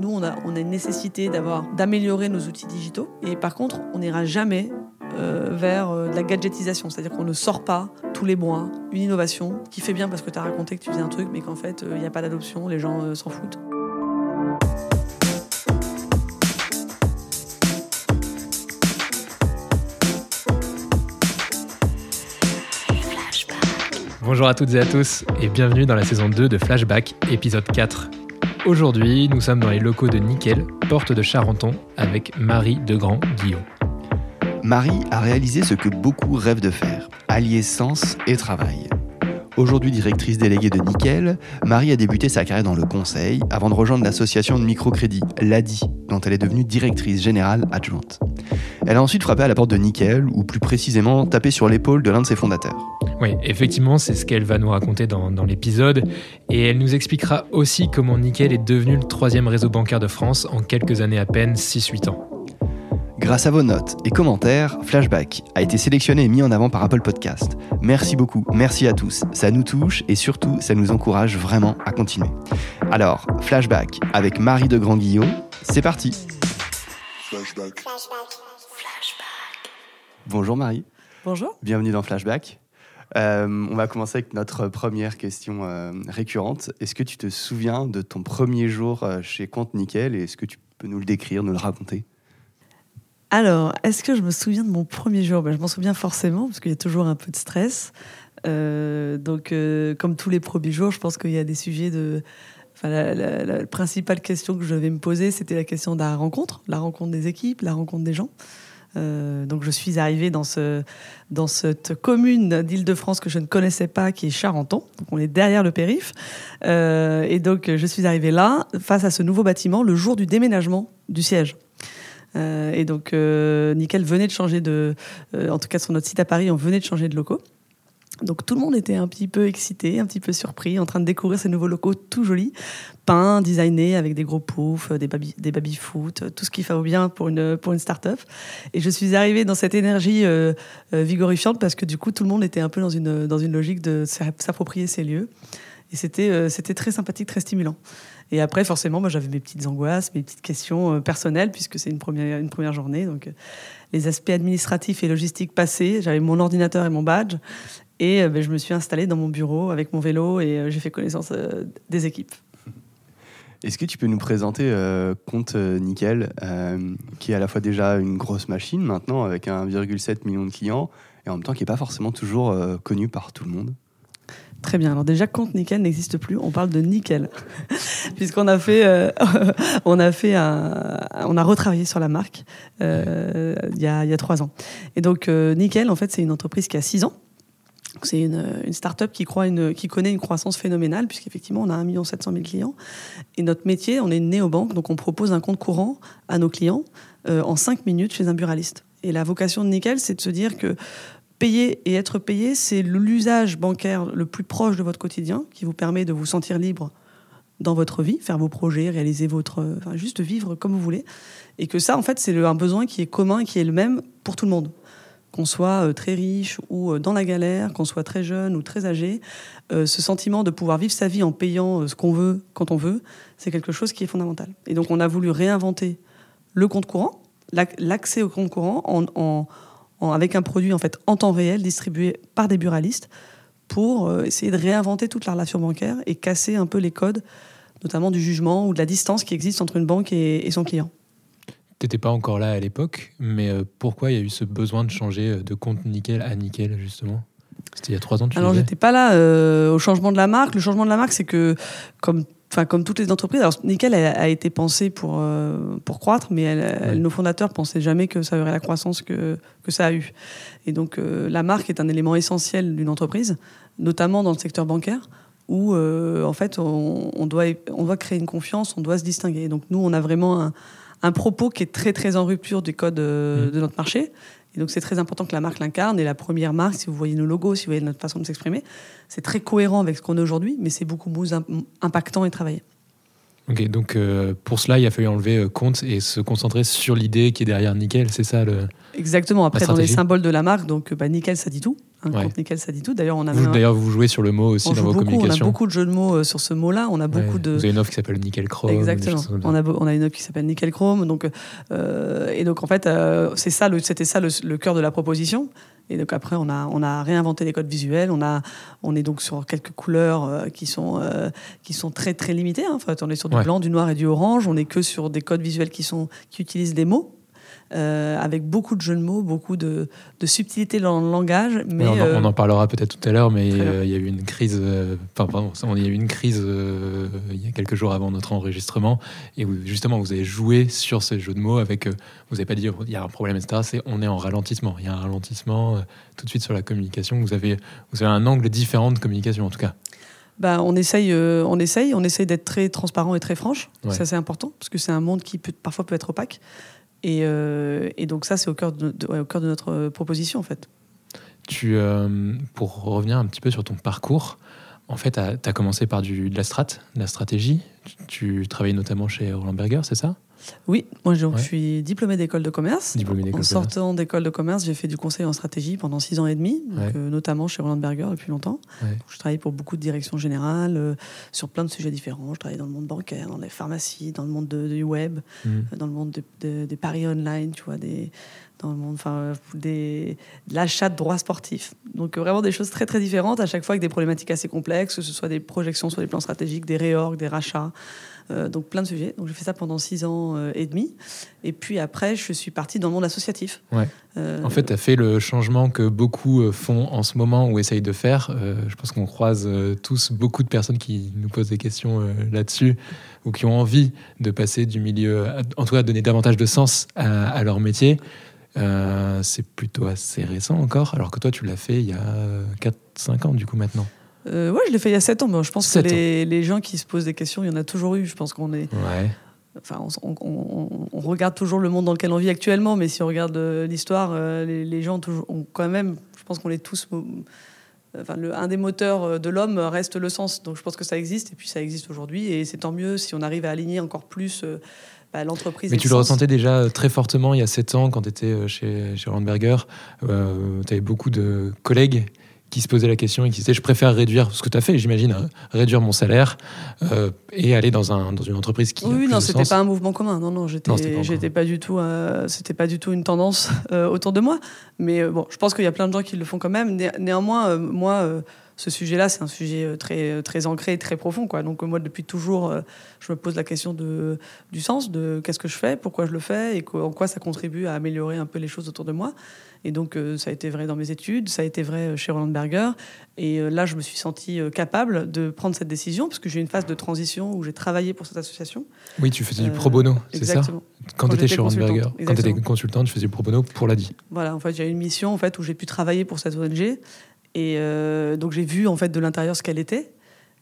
nous, on a, une nécessité d'avoir, d'améliorer nos outils digitaux. Et par contre, on n'ira jamais euh, vers euh, de la gadgetisation. C'est-à-dire qu'on ne sort pas tous les mois une innovation qui fait bien parce que tu as raconté que tu faisais un truc, mais qu'en fait, il n'y a pas d'adoption, les gens s'en foutent. Bonjour à toutes et à tous et bienvenue dans la saison 2 de Flashback, épisode 4. Aujourd'hui, nous sommes dans les locaux de Nickel, porte de Charenton, avec Marie Degrand-Guillaume. Marie a réalisé ce que beaucoup rêvent de faire, allier sens et travail. Aujourd'hui directrice déléguée de Nickel, Marie a débuté sa carrière dans le conseil avant de rejoindre l'association de microcrédit, l'ADI, dont elle est devenue directrice générale adjointe. Elle a ensuite frappé à la porte de Nickel, ou plus précisément tapé sur l'épaule de l'un de ses fondateurs. Oui, effectivement, c'est ce qu'elle va nous raconter dans, dans l'épisode. Et elle nous expliquera aussi comment Nickel est devenu le troisième réseau bancaire de France en quelques années à peine, 6-8 ans. Grâce à vos notes et commentaires, Flashback a été sélectionné et mis en avant par Apple Podcast. Merci beaucoup, merci à tous. Ça nous touche et surtout, ça nous encourage vraiment à continuer. Alors, Flashback avec Marie de Grand Guillot, c'est parti. Flashback. Flashback. Bonjour Marie. Bonjour. Bienvenue dans Flashback. Euh, on va commencer avec notre première question euh, récurrente. Est-ce que tu te souviens de ton premier jour euh, chez Compte Nickel et est-ce que tu peux nous le décrire, nous le raconter? Alors, est-ce que je me souviens de mon premier jour? Ben, Je m'en souviens forcément parce qu'il y a toujours un peu de stress. donc, comme tous les premiers jours, je pense qu'il y a des sujets de. Enfin, la, principale question que je devais me poser, c'était la question de la rencontre, la rencontre des équipes, la rencontre des gens. Euh, donc je suis arrivée dans, ce, dans cette commune d'Île-de-France que je ne connaissais pas, qui est Charenton. Donc on est derrière le périph. Euh, et donc je suis arrivée là, face à ce nouveau bâtiment, le jour du déménagement du siège. Euh, et donc Nickel venait de changer de, en tout cas sur notre site à Paris, on venait de changer de locaux. Donc tout le monde était un petit peu excité, un petit peu surpris, en train de découvrir ces nouveaux locaux tout jolis, peints, designés avec des gros poufs, des baby, des baby foot, tout ce qui fait bien pour une pour une start-up. Et je suis arrivée dans cette énergie euh, euh, vigorifiante parce que du coup tout le monde était un peu dans une dans une logique de s'approprier ces lieux. Et c'était euh, c'était très sympathique, très stimulant. Et après, forcément, moi, j'avais mes petites angoisses, mes petites questions personnelles, puisque c'est une première, une première journée. Donc, les aspects administratifs et logistiques passés, j'avais mon ordinateur et mon badge. Et euh, ben, je me suis installée dans mon bureau avec mon vélo et euh, j'ai fait connaissance euh, des équipes. Est-ce que tu peux nous présenter Compte Nickel, qui est à la fois déjà une grosse machine maintenant avec 1,7 million de clients et en même temps qui n'est pas forcément toujours connu par tout le monde? Très bien. Alors déjà, Compte Nickel n'existe plus. On parle de Nickel, puisqu'on a fait, on a fait, on a retravaillé sur la marque il y, a, y, a, trois ans. Et donc Nickel, en fait, c'est une entreprise qui a six ans c'est une, une start-up qui, qui connaît une croissance phénoménale, puisqu'effectivement, on a 1 700 000 clients. Et notre métier, on est une néobanque, donc on propose un compte courant à nos clients euh, en 5 minutes chez un buraliste. Et la vocation de Nickel, c'est de se dire que payer et être payé, c'est l'usage bancaire le plus proche de votre quotidien, qui vous permet de vous sentir libre dans votre vie, faire vos projets, réaliser votre... Enfin, juste vivre comme vous voulez. Et que ça, en fait, c'est un besoin qui est commun, qui est le même pour tout le monde qu'on soit euh, très riche ou euh, dans la galère, qu'on soit très jeune ou très âgé, euh, ce sentiment de pouvoir vivre sa vie en payant ce qu'on veut quand on veut, c'est quelque chose qui est fondamental. Et donc on a voulu réinventer le compte courant, l'accès au compte courant avec un produit en fait en temps réel distribué par des buralistes pour essayer de réinventer toute la relation bancaire et casser un peu les codes, notamment du jugement ou de la distance qui existe entre une banque et son client n'étais pas encore là à l'époque, mais euh, pourquoi il y a eu ce besoin de changer euh, de compte nickel à nickel, justement? C'était il y a trois ans, tu Alors, j'étais pas là euh, au changement de la marque. Le changement de la marque, c'est que, comme Enfin, comme toutes les entreprises, alors Nickel a, été pensé pour, pour croître, mais nos fondateurs pensaient jamais que ça aurait la croissance que, que ça a eu. Et donc, la marque est un élément essentiel d'une entreprise, notamment dans le secteur bancaire, où en fait, on, on, doit, on doit créer une confiance, on doit se distinguer. Donc, nous, on a vraiment un, un propos qui est très très en rupture des codes euh, mm. de notre marché. Et donc c'est très important que la marque l'incarne. Et la première marque, si vous voyez nos logos, si vous voyez notre façon de s'exprimer, c'est très cohérent avec ce qu'on est aujourd'hui, mais c'est beaucoup moins impactant et travaillé. Ok, donc euh, pour cela, il a fallu enlever euh, compte et se concentrer sur l'idée qui est derrière Nickel, c'est ça le. Exactement. Après, dans les symboles de la marque, donc bah, Nickel, ça dit tout. Un Ouais. nickel, ça dit tout. D'ailleurs, on a Vous, D'ailleurs, vous jouez sur le mot aussi on dans vos beaucoup, on a communications. beaucoup de jeux de mots euh, sur ce mot-là. On a beaucoup Ouais. de. Vous avez une offre qui s'appelle Nickel Chrome. Exactement. On a, on a une offre qui s'appelle Nickel Chrome. Donc, euh, et donc, en fait, euh, c'est ça, c'était ça le, le cœur de la proposition. Et donc, après, on a, on a réinventé les codes visuels. On, a, on est donc sur quelques couleurs euh, qui, sont, euh, qui sont très, très limitées. hein. En fait, on est sur du Ouais. blanc, du noir et du orange. On n'est que sur des codes visuels qui, sont, qui utilisent des mots. Euh, avec beaucoup de jeux de mots, beaucoup de, de subtilité dans le langage. Mais, Oui, on, en, euh, on en parlera peut-être tout à l'heure, mais euh, il y a eu une crise. Enfin, pardon, on- il y a eu une crise il y a quelques jours avant notre enregistrement, et où, justement, vous avez joué sur ce jeu de mots avec. vous n'avez pas dit il y a un problème, etc. C'est on est en ralentissement. Il y a un ralentissement tout de suite sur la communication. Vous avez, vous avez un angle différent de communication, en tout cas. Bah, on essaye, euh, on essaye, on essaye d'être très transparent et très franche. Ouais. Ça c'est important parce que c'est un monde qui peut, parfois peut être opaque. Et, euh, et donc ça c'est au cœur de, au cœur de notre euh, proposition en fait. Tu, euh, pour revenir un petit peu sur ton parcours, en fait, tu as, commencé par du, de la de la stratégie. Tu, tu travaillais notamment chez Roland Berger, c'est ça? Oui, moi je, Ouais. je suis diplômée d'école de commerce. Diplômé d'école En sortant d'école de commerce, j'ai fait du conseil en stratégie pendant six ans et demi, donc, Ouais. euh, notamment chez Roland Berger depuis longtemps. Ouais. Je travaillais pour beaucoup de directions générales, euh, sur plein de sujets différents. Je travaillais dans le monde bancaire, dans les pharmacies, dans le monde de- du web. Mhm. dans le monde de- de- des paris online, tu vois, des, dans le monde, enfin, euh, des, de l'achat de droits sportifs. Donc euh, vraiment des choses très très différentes, à chaque fois avec des problématiques assez complexes, que ce soit des projections sur les plans stratégiques, des réorgs, des rachats, euh, donc plein de sujets. Donc j'ai fait ça pendant six ans euh, et demi. Et puis après, je suis partie dans le monde associatif. Ouais. Euh, En fait, tu as fait le changement que beaucoup font en ce moment ou essayent de faire. Je pense qu'on croise tous beaucoup de personnes qui nous posent des questions là-dessus ou qui ont envie de passer du milieu, à- en tout cas, donner davantage de sens à, à leur métier. C'est plutôt assez récent encore, alors que toi, tu l'as fait il y a 4-5 ans, du coup, maintenant. Euh, ouais, je l'ai fait il y a sept ans. mais je pense que les, les gens qui se posent des questions, il y en a toujours eu. Je pense qu'on est, Ouais. Enfin, on, on- regarde toujours le monde dans lequel on vit actuellement, mais si on regarde euh, l'histoire, euh, les, les gens ont quand même, je pense qu'on est tous. mo- Enfin, le, un des moteurs euh, de l'homme reste le sens. Donc je pense que ça existe, et puis ça existe aujourd'hui, et c'est tant mieux si on arrive à aligner encore plus euh, bah, l'entreprise. Mais tu le ressentais déjà euh, très fortement il y a 7 ans quand tu étais chez, chez Randberger. Euh, tu avais beaucoup de collègues qui se posaient la question et qui disaient Je préfère réduire ce que tu as fait, j'imagine, hein, réduire mon salaire euh, et aller dans, un, dans une entreprise qui. a Oui, plus non, c'était pas un mouvement commun. Non, non, j'étais, pas j'étais pas du tout, euh, c'était pas du tout une tendance euh, autour de moi. Mais euh, bon, je pense qu'il y a plein de gens qui le font quand même. Né- néanmoins, moi, ce sujet-là, c'est un sujet euh, très, très ancré, très profond, quoi. Donc euh, moi, depuis toujours, euh, je me pose la question de du sens, de qu'est-ce que je fais, pourquoi je le fais, et en quoi ça contribue à améliorer un peu les choses autour de moi. Et donc, euh, ça a été vrai dans mes études, ça a été vrai euh, chez Roland Berger. Et euh, là, je me suis sentie euh, capable de prendre cette décision, parce que j'ai eu une phase de transition où j'ai travaillé pour cette association. Oui, tu faisais du Euh, pro bono, c'est ça. Quand tu étais chez Randberger, consultante, quand tu étais consultante, tu faisais du pro bono pour l'ADI. Voilà, en fait, j'ai eu une mission en fait où j'ai pu travailler pour cette ONG et euh, donc j'ai vu en fait de l'intérieur ce qu'elle était.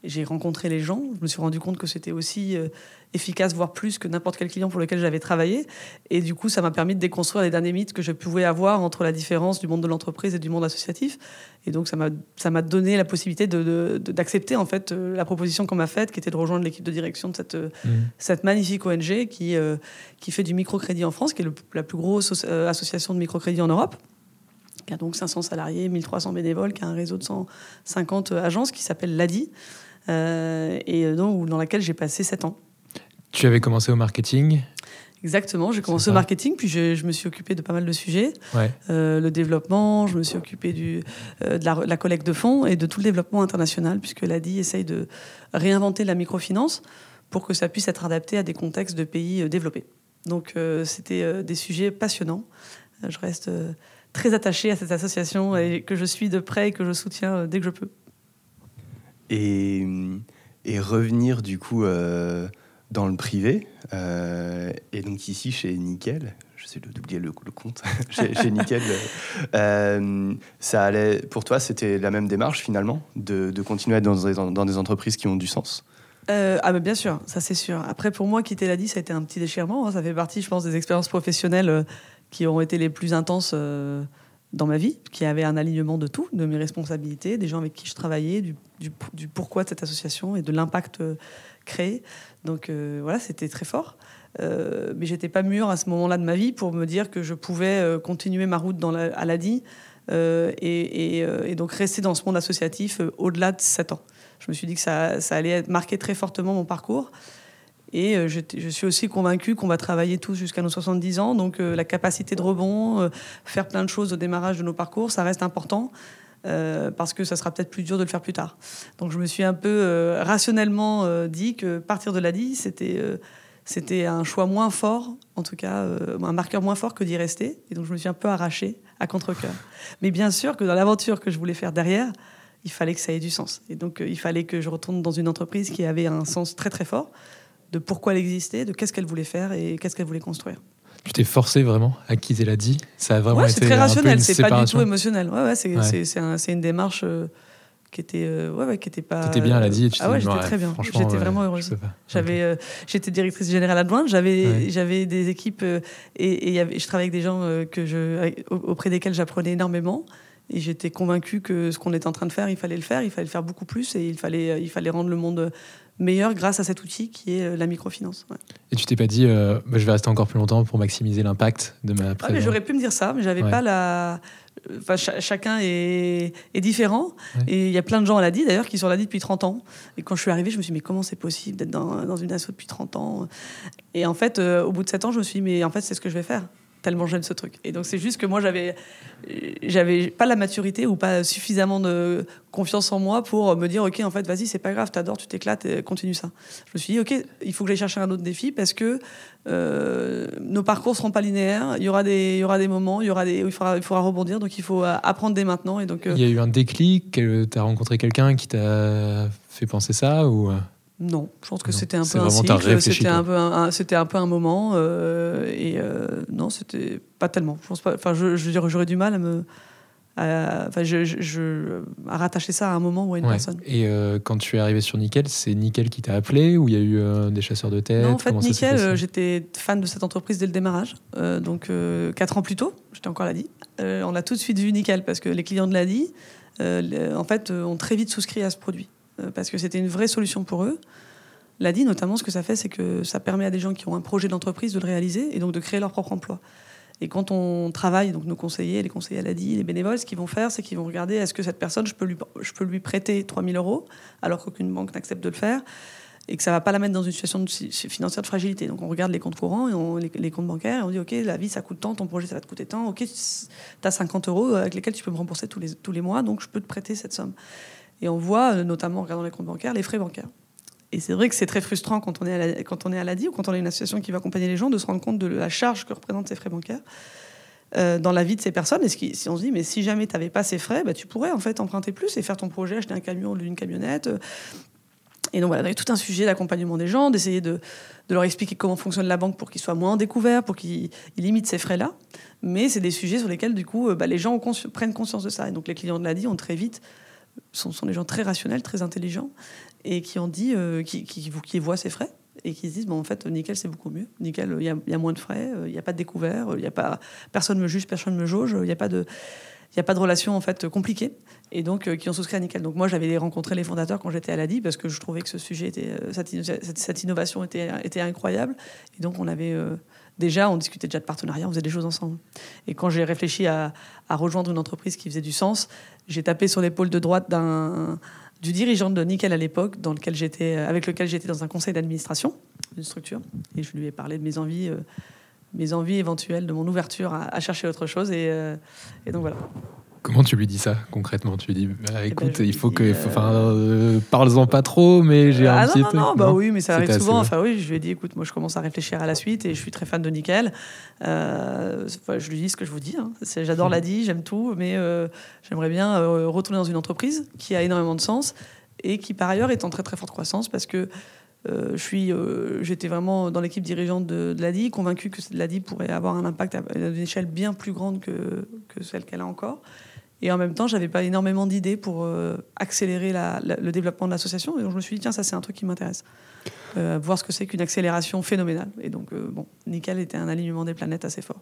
J'ai rencontré les gens, je me suis rendu compte que c'était aussi euh, efficace, voire plus que n'importe quel client pour lequel j'avais travaillé. Et du coup, ça m'a permis de déconstruire les derniers mythes que je pouvais avoir entre la différence du monde de l'entreprise et du monde associatif. Et donc, ça m'a ça m'a donné la possibilité d'accepter de, en fait euh, la proposition qu'on m'a faite, qui était de rejoindre l'équipe de direction de cette, euh, cette magnifique ONG qui, qui fait du microcrédit en France, qui est le- la plus grosse asso- association de microcrédit en Europe, qui a donc 500 salariés, 1300 bénévoles, qui a un réseau de 150 agences qui s'appelle l'ADI, euh, et euh, donc, dans laquelle j'ai passé 7 ans. Tu avais commencé au marketing? Exactement, j'ai commencé au marketing, puis je, je me suis occupée de pas mal de sujets, Ouais. Euh, le développement, je me suis occupée du, euh, de la, la collecte de fonds et de tout le développement international, puisque l'ADI essaye de réinventer la microfinance pour que ça puisse être adapté à des contextes de pays développés. Donc euh, c'était des sujets passionnants. Je reste très attachée à cette association et que je suis de près et que je soutiens euh, dès que je peux. et, et revenir du coup euh, dans le privé. euh, et donc ici chez Nickel, j'essaie d'oublier le, le compte, chez, chez Nickel, euh, ça allait, pour toi c'était la même démarche finalement, de, de continuer à être dans des, dans des entreprises qui ont du sens? Euh, ah, mais bien sûr, ça c'est sûr. Après, pour moi, quitter l'ADI, ça a été un petit déchirement. hein. Ça fait partie, je pense, des expériences professionnelles euh, qui ont été les plus intenses euh, dans ma vie, qui avaient un alignement de tout, de mes responsabilités, des gens avec qui je travaillais, du, pourquoi de cette association et de l'impact euh, créé. Donc euh, voilà, c'était très fort. Euh, mais j'étais pas mûre à ce moment-là de ma vie pour me dire que je pouvais continuer ma route dans la- à l'ADI et, donc rester dans ce monde associatif au-delà de 7 ans. Je me suis dit que ça allait marquer très fortement mon parcours. Et je, je, suis aussi convaincue qu'on va travailler tous jusqu'à nos 70 ans. Donc la capacité de rebond, faire plein de choses au démarrage de nos parcours, ça reste important. Euh, parce que ça sera peut-être plus dur de le faire plus tard. Donc je me suis un peu euh, rationnellement euh, dit que partir de l'ADI, c'était c'était un choix moins fort, en tout cas un marqueur moins fort que d'y rester. Et donc je me suis un peu arrachée à contre-cœur. Mais bien sûr que dans l'aventure que je voulais faire derrière, il fallait que ça ait du sens. Et donc il fallait que je retourne dans une entreprise qui avait un sens très très fort de pourquoi elle existait, de qu'est-ce qu'elle voulait faire et qu'est-ce qu'elle voulait construire. Tu t'es forcé vraiment à quitter la dit? Ça a vraiment ouais, c'est très rationnel, c'est pas du tout émotionnel. Ouais, ouais, c'est un, une démarche euh, qui était, euh, ouais, ouais, qui était pas. T'étais bien à la dit Ah ouais, j'étais très bien. J'étais vraiment heureuse. J'avais, euh, j'étais directrice générale adjointe. J'avais, j'avais des équipes et, et je travaillais avec des gens que je, auprès desquels j'apprenais énormément. Et j'étais convaincue que ce qu'on était en train de faire, il fallait le faire, il fallait le faire beaucoup plus et il fallait, il fallait rendre le monde meilleur grâce à cet outil qui est euh, la microfinance. Et tu t'es pas dit, euh, bah, je vais rester encore plus longtemps pour maximiser l'impact de ma présence J'aurais pu me dire ça, mais j'avais pas la. Enfin, chacun est, est différent. Et il y a plein de gens à la dit d'ailleurs qui sont à la dit depuis 30 ans. Et quand je suis arrivée, je me suis dit, mais comment c'est possible d'être dans, dans, une asso depuis 30 ans? Et en fait, euh, au bout de 7 ans, je me suis dit, mais en fait, c'est ce que je vais faire tellement j'aime ce truc. Et donc c'est juste que moi j'avais j'avais pas la maturité ou pas suffisamment de confiance en moi pour me dire ok en fait vas-y c'est pas grave t'adores tu t'éclates et continue ça. Je me suis dit ok il faut que j'aille chercher un autre défi parce que euh, nos parcours seront pas linéaires. Il y aura des il y aura des moments il y aura des où il faudra rebondir donc il faut euh, apprendre dès maintenant et donc. Euh, il y a eu un déclic. Tu as rencontré quelqu'un qui t'a fait penser ça ou non, je pense que c'était un peu un cycle, c'était un peu un, c'était un peu un moment euh, et euh, non, c'était pas tellement. Je pense pas. Enfin, je, je j'aurais du mal à me, enfin, je, je, à rattacher ça à un moment ou à une personne. Et euh, quand tu es arrivé sur Nickel, c'est Nickel qui t'a appelé ou il y a eu des chasseurs de tête? Non, en fait, Nickel, j'étais fan de cette entreprise dès le démarrage. donc quatre ans plus tôt, j'étais encore l'ADI. on a tout de suite vu Nickel parce que les clients de l'ADI, en fait, ont très vite souscrit à ce produit. Euh, parce que c'était une vraie solution pour eux. L'ADI, notamment, ce que ça fait, c'est que ça permet à des gens qui ont un projet d'entreprise de le réaliser et donc de créer leur propre emploi. Et quand on travaille, donc nos conseillers, les conseillers à l'ADI, les bénévoles, ce qu'ils vont faire, c'est qu'ils vont regarder est-ce que cette personne, je peux lui, je peux lui prêter 3000 euros alors qu'aucune banque n'accepte de le faire et que ça va pas la mettre dans une situation financière de fragilité. Donc on regarde les comptes courants et les, comptes bancaires et on dit ok la vie ça coûte tant, ton projet ça va te coûter tant, ok tu as 50 euros avec lesquels tu peux me rembourser tous les, tous les mois donc je peux te prêter cette somme. Et on voit, euh, notamment en regardant les comptes bancaires, les frais bancaires. Et c'est vrai que c'est très frustrant quand on est à quand on est à l'ADI ou quand on a une association qui va accompagner les gens de se rendre compte de la charge que représentent ces frais bancaires euh, dans la vie de ces personnes. Et si on se dit, mais si jamais tu n'avais pas ces frais, bah, tu pourrais en fait emprunter plus et faire ton projet, acheter un camion ou une camionnette. Euh. Et donc voilà, il y a tout un sujet d'accompagnement des gens, d'essayer de, de, leur expliquer comment fonctionne la banque pour qu'ils soient moins découverts, pour qu'ils limitent ces frais-là. Mais c'est des sujets sur lesquels, du coup, bah, les gens prennent conscience de ça. Et donc les clients de l'ADI ont très vite sont, sont des gens très rationnels, très intelligents, et qui ont dit, euh, qui, voient ces frais et qui se disent bon en fait nickel c'est beaucoup mieux. Nickel il y, a moins de frais il n'y a pas de découvert il y a pas personne me juge personne me jauge il n'y a pas de il a pas de relation en fait compliquée. Et donc euh, qui ont souscrit à nickel. Donc moi j'avais rencontré les fondateurs quand j'étais à l'ADI parce que je trouvais que ce sujet était euh, cette, innovation était incroyable. Et donc on avait déjà, on discutait déjà de partenariat, on faisait des choses ensemble. Et quand j'ai réfléchi à, rejoindre une entreprise qui faisait du sens, j'ai tapé sur l'épaule de droite du dirigeant de Nickel à l'époque, j'étais, avec lequel j'étais dans un conseil d'administration d'une structure, et je lui ai parlé de mes envies, euh, mes envies éventuelles, de mon ouverture à, chercher autre chose, et, euh, et donc voilà. Comment tu lui dis ça concrètement? Tu lui dis, bah, eh ben, écoute, il faut que, enfin, euh, parle-en pas trop, mais j'ai ah un petit non, non, bah oui, mais ça arrive souvent. Enfin oui, je lui ai dit, écoute, moi je commence à réfléchir à la suite et je suis très fan de Nickel. Euh, je lui dis ce que je vous dis. Hein. J'adore la dit, j'aime tout, mais euh, j'aimerais bien retourner dans une entreprise qui a énormément de sens et qui par ailleurs est en très très forte croissance parce que je suis, j'étais vraiment dans l'équipe dirigeante de, de l'ADI, convaincu que l'ADI pourrait avoir un impact à une échelle bien plus grande que, celle qu'elle a encore. Et en même temps, j'avais pas énormément d'idées pour euh, accélérer le développement de l'association. Et donc, je me suis dit, tiens, ça, c'est un truc qui m'intéresse. Euh, voir ce que c'est qu'une accélération phénoménale. Et donc, euh, bon, Nickel était un alignement des planètes assez fort.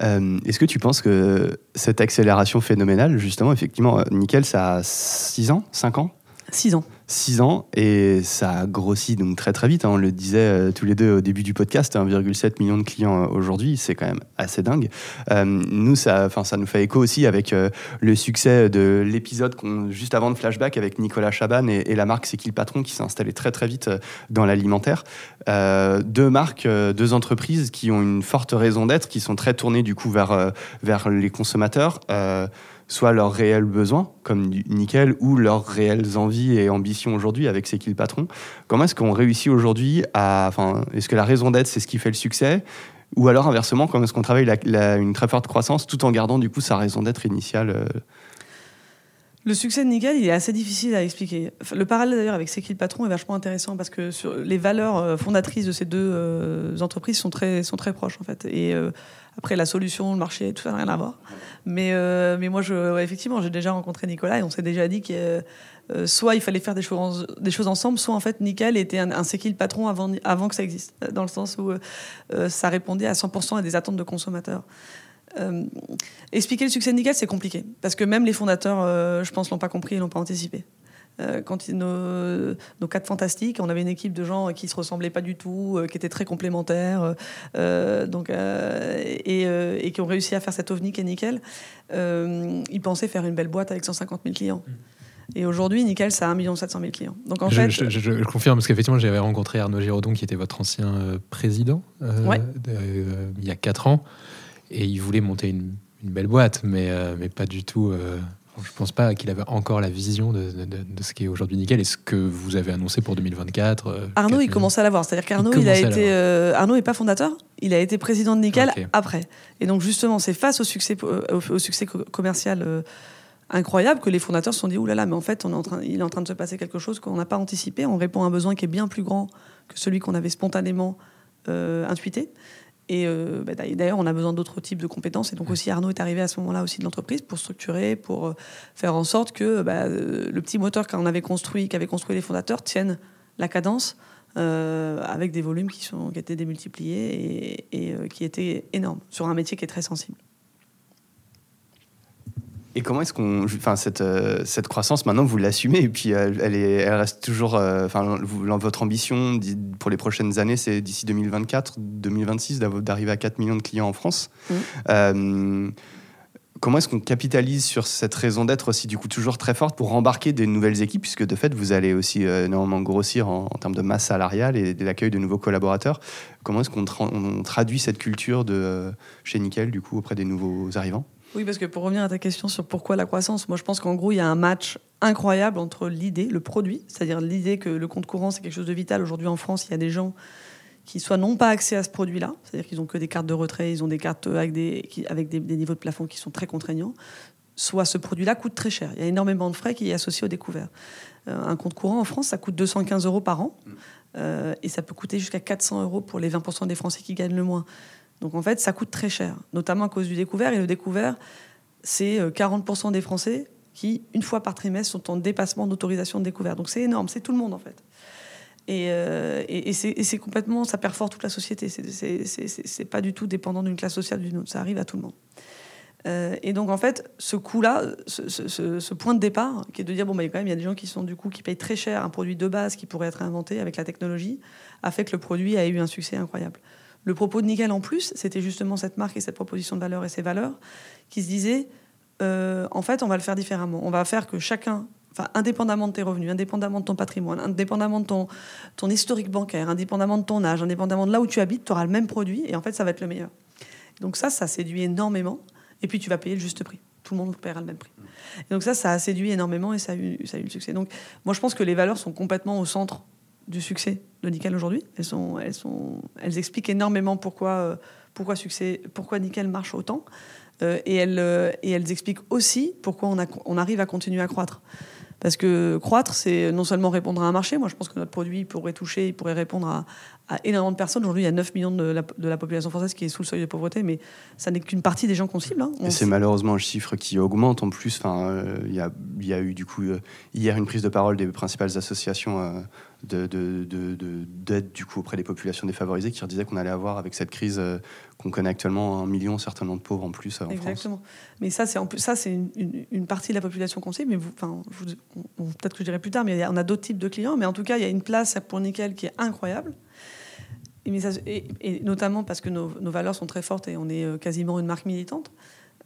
Est-ce que tu penses que cette accélération phénoménale, justement, effectivement, Nickel, ça a 6 ans 5 ans? 6 ans. 6 ans et ça a grossi donc très très vite. hein. On le disait euh, tous les deux au début du podcast, 1,7 million de clients euh, aujourd'hui, c'est quand même assez dingue. Euh, nous, ça, ça nous fait écho aussi avec le succès de l'épisode juste avant de Flashback avec Nicolas Chaban et, la marque C'est qui le patron qui s'est installée très très vite dans l'alimentaire. Deux marques, deux entreprises qui ont une forte raison d'être, qui sont très tournées du coup vers, vers les consommateurs. Soit leurs réels besoins, comme nickel, ou leurs réelles envies et ambitions aujourd'hui avec C'est qui le patron. Comment est-ce qu'on réussit aujourd'hui à... Enfin, est-ce que la raison d'être, c'est ce qui fait le succès? Ou alors, inversement, comment est-ce qu'on travaille une très forte croissance tout en gardant du coup sa raison d'être initiale euh, Le succès de Nickel, il est assez difficile à expliquer. Le parallèle d'ailleurs avec le patron est vachement intéressant parce que les valeurs euh, fondatrices de ces deux euh, entreprises sont très, sont très proches en fait. Et euh, après, la solution, le marché, tout ça n'a rien à voir. Mais, mais moi, effectivement, j'ai déjà rencontré Nicolas et on s'est déjà dit que soit il fallait faire des choses, des choses ensemble, soit en fait Nickel était un, le patron avant, avant que ça existe. Dans le sens où ça répondait à 100% à des attentes de consommateurs. Euh, expliquer le succès de Nickel, c'est compliqué. Parce que même les fondateurs, euh, je pense, l'ont pas compris et l'ont pas anticipé. Euh, quand nos, nos quatre fantastiques, on avait une équipe de gens qui se ressemblaient pas du tout, qui étaient très complémentaires, donc, et, et qui ont réussi à faire cet ovni qui est Nickel. Ils pensaient faire une belle boîte avec 150 000 clients. Et aujourd'hui, Nickel, ça a 1 700 000 clients. Donc en je, fait, je- je- je confirme, parce qu'effectivement, j'avais rencontré Arnaud Giraudon, qui était votre ancien président, euh, Ouais. de- euh, il y a 4 ans, et il voulait monter une, une belle boîte, mais, euh, mais pas du tout. euh, je pense pas qu'il avait encore la vision de, de- de- de ce qui est aujourd'hui Nickel et ce que vous avez annoncé pour 2024. euh, Arnaud, 4 il commençait à l'avoir. C'est-à-dire qu'Arnaud, Il il, a été. euh, Arnaud n'est pas fondateur, il a été président de Nickel après. Et donc, justement, c'est face au succès, au, au succès co- commercial incroyable que les fondateurs se sont dit là là, mais en fait, on est en train, il est en train de se passer quelque chose qu'on n'a pas anticipé. On répond à un besoin qui est bien plus grand que celui qu'on avait spontanément euh, intuité. Et euh, bah, d'ailleurs, on a besoin d'autres types de compétences. Et donc aussi, Arnaud est arrivé à ce moment-là aussi de l'entreprise pour structurer, pour euh, faire en sorte que bah, euh, le petit moteur qu'on avait construit, qu'avaient construit les fondateurs, tienne la cadence euh, avec des volumes qui, sont, qui étaient démultipliés et, et, euh, qui étaient énormes sur un métier qui est très sensible. Et comment est-ce qu'on, enfin cette euh, cette croissance maintenant vous l'assumez et puis euh, elle est, elle reste toujours, euh, enfin vous- votre ambition pour les prochaines années c'est d'ici 2024, 2026 d'av- d'arriver à 4 millions de clients en France. Euh, comment est-ce qu'on capitalise sur cette raison d'être aussi du coup toujours très forte pour embarquer des nouvelles équipes puisque de fait vous allez aussi euh, énormément grossir en, en termes de masse salariale et de l'accueil de nouveaux collaborateurs. Comment est-ce qu'on tra- on traduit cette culture de euh, chez Nickel du coup auprès des nouveaux arrivants? Oui, parce que pour revenir à ta question sur pourquoi la croissance, moi je pense qu'en gros, il y a un match incroyable entre l'idée, le produit, c'est-à-dire l'idée que le compte courant, c'est quelque chose de vital. Aujourd'hui en France, il y a des gens qui soit n'ont pas accès à ce produit-là, c'est-à-dire qu'ils ont que des cartes de retrait, ils ont des cartes avec des, avec des, des niveaux de plafond qui sont très contraignants, soit ce produit-là coûte très cher. Il y a énormément de frais qui est associé au découvert. Euh, un compte courant en France, ça coûte 215 euros par an, euh, et ça peut coûter jusqu'à 400 euros pour les 20% des Français qui gagnent le moins. Donc en fait, ça coûte très cher, notamment à cause du découvert. Et le découvert, c'est euh, 40% des Français qui, une fois par trimestre, sont en dépassement d'autorisation de découvert. Donc c'est énorme, c'est tout le monde en fait. Et, euh, c'est complètement, ça perfore toute la société. C'est- pas du tout dépendant d'une classe sociale d'une autre. Ça arrive à tout le monde. Euh, et donc en fait, ce coût-là, ce point de départ, qui est de dire bon, bah, quand même, il y a des gens qui sont du coup qui payent très cher un produit de base qui pourrait être inventé avec la technologie, a fait que le produit a eu un succès incroyable. Le propos de Nickel en plus, c'était justement cette marque et cette proposition de valeur et ces valeurs qui se disaient euh, en fait, on va le faire différemment. On va faire que chacun, indépendamment de tes revenus, indépendamment de ton patrimoine, indépendamment de ton, ton historique bancaire, indépendamment de ton âge, indépendamment de là où tu habites, tu auras le même produit et en fait, ça va être le meilleur. Donc ça, ça séduit énormément. Et puis, tu vas payer le juste prix. Tout le monde paiera le même prix. Et donc ça, ça a séduit énormément et ça a eu, ça a eu le succès. Donc moi, je pense que les valeurs sont complètement au centre du succès de Nickel aujourd'hui. Elles, sont, elles, sont, elles expliquent énormément pourquoi, euh, pourquoi, succès, pourquoi Nickel marche autant. Euh, et, elles, euh, et elles expliquent aussi pourquoi on, a, on arrive à continuer à croître. Parce que croître, c'est non seulement répondre à un marché. Moi, je pense que notre produit pourrait toucher, il pourrait répondre à, à énormément de personnes. Aujourd'hui, il y a 9 millions de la, de la, population française qui est sous le seuil de pauvreté, mais ça n'est qu'une partie des gens qu'on cible. Hein. Et c'est malheureusement un chiffre qui augmente en plus. Enfin, il euh, y, a, y, a, eu du coup euh, hier une prise de parole des principales associations euh, d'aide de, de, de, du coup auprès des populations défavorisées qui disaient qu'on allait avoir avec cette crise euh, qu'on connaît actuellement un million certainement de pauvres en plus en Exactement. Mais ça c'est une, partie de la population qu'on sait mais peut-être que je dirai plus tard mais on a d'autres types de clients mais en tout cas il y a une place pour Nickel qui est incroyable. Et, notamment parce que nos, nos, valeurs sont très fortes et on est euh, quasiment une marque militante.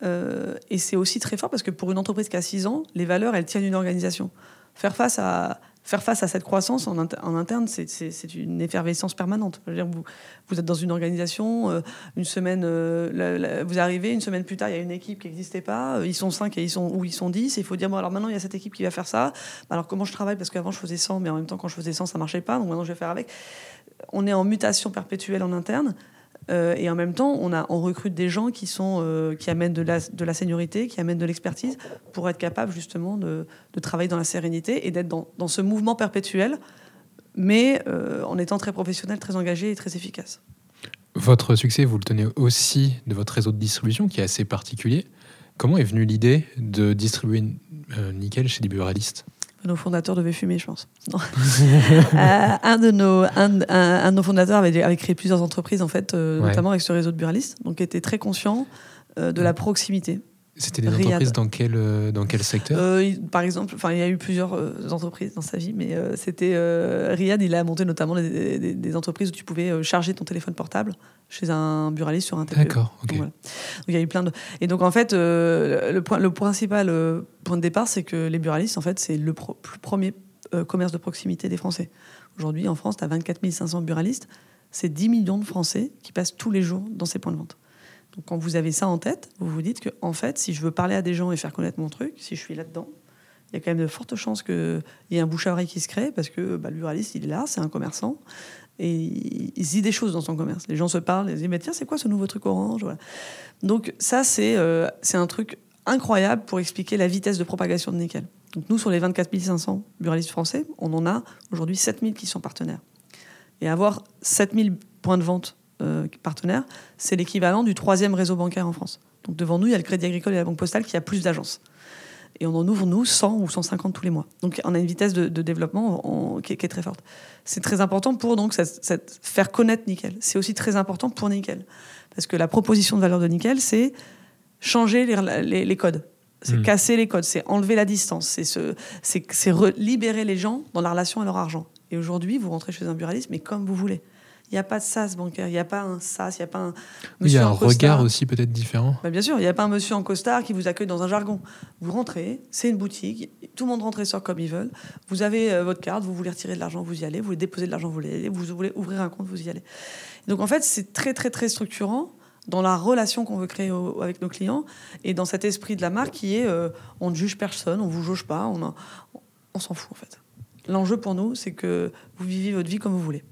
Euh, et c'est aussi très fort parce que pour une entreprise qui a 6 ans, les valeurs, elles tiennent une organisation. Faire face à, faire face à cette croissance en, interne, c'est une effervescence permanente. Vous, êtes dans une organisation, euh, une semaine, euh, vous arrivez, une semaine plus tard, il y a une équipe qui n'existait pas, ils sont 5 et ils sont, ou ils sont 10, et il faut dire, bon, alors maintenant, il y a cette équipe qui va faire ça. Alors, comment je travaille? Parce qu'avant, je faisais 100, mais en même temps, quand je faisais 100, ça marchait pas, donc maintenant, je vais faire avec. On est en mutation perpétuelle en interne. Euh, et en même temps, on, recrute des gens qui, sont, euh, qui amènent de la, de la seniorité, qui amènent de l'expertise pour être capable justement de, de, travailler dans la sérénité et d'être dans, dans, ce mouvement perpétuel, mais euh, en étant très professionnel, très engagé et très efficace. Votre succès, vous le tenez aussi de votre réseau de distribution qui est assez particulier. Comment est venue l'idée de distribuer nickel chez des buralistes? Nos fondateurs devaient fumer, je pense. Euh, un, de nos, un, un, de nos fondateurs avait, avait, créé plusieurs entreprises, en fait, euh, notamment avec ce réseau de buralistes, donc était très conscient euh, de la proximité. C'était des entreprises dans quel, euh, dans quel secteur? Euh, Par exemple, il y a eu plusieurs euh, entreprises dans sa vie, mais c'était Riyad, il a monté notamment des, entreprises où tu pouvais charger ton téléphone portable chez un buraliste sur un TPE. D'accord, ok. Donc, il y a eu plein de... Et donc en fait, le, point, le principal point de départ, c'est que les buralistes, en fait, c'est le plus premier commerce de proximité des Français. Aujourd'hui, en France, tu as 24 500 buralistes. C'est 10 millions de Français qui passent tous les jours dans ces points de vente. Donc quand vous avez ça en tête, vous vous dites que en fait, si je veux parler à des gens et faire connaître mon truc, si je suis là-dedans, il y a quand même de fortes chances qu'il y ait un bouche à oreille qui se crée parce que bah, le buraliste, il est là, c'est un commerçant et il, dit des choses dans son commerce. Les gens se parlent, ils disent mais tiens, c'est quoi ce nouveau truc orange? Donc ça, c'est euh, c'est un truc incroyable pour expliquer la vitesse de propagation de nickel. Donc nous, sur les 24 500 buralistes français, on en a aujourd'hui 7000 qui sont partenaires. Et avoir 7000 points de vente euh, partenaires, c'est l'équivalent du troisième réseau bancaire en France. Donc devant nous, il y a le Crédit Agricole et la Banque Postale qui a plus d'agences. Et on en ouvre, nous, 100 ou 150 tous les mois. Donc on a une vitesse de, développement qui, est, très forte. C'est très important pour donc cette, faire connaître Nickel. C'est aussi très important pour Nickel. Parce que la proposition de valeur de Nickel, c'est changer les, les, codes. C'est hmm. casser les codes, c'est enlever la distance, c'est libérer les gens dans la relation à leur argent. Et aujourd'hui, vous rentrez chez un buraliste, mais comme vous voulez. Il n'y a pas de sas bancaire, il n'y a pas un sas, il n'y a pas un Il y a un regard aussi peut-être différent. Bah, bien sûr, il n'y a pas un monsieur en costard qui vous accueille dans un jargon. Vous rentrez, c'est une boutique, tout le monde rentre et sort comme ils veulent. Vous avez euh, votre carte, vous voulez retirer de l'argent, vous y allez. Vous voulez déposer de l'argent, vous y allez. Vous voulez ouvrir un compte, vous y allez. Donc en fait, c'est très très très structurant dans la relation qu'on veut créer avec nos clients et dans cet esprit de la marque qui est euh, on ne juge personne, on vous juge pas, on, on s'en fout en fait. L'enjeu pour nous, c'est que vous viviez votre vie comme vous voulez.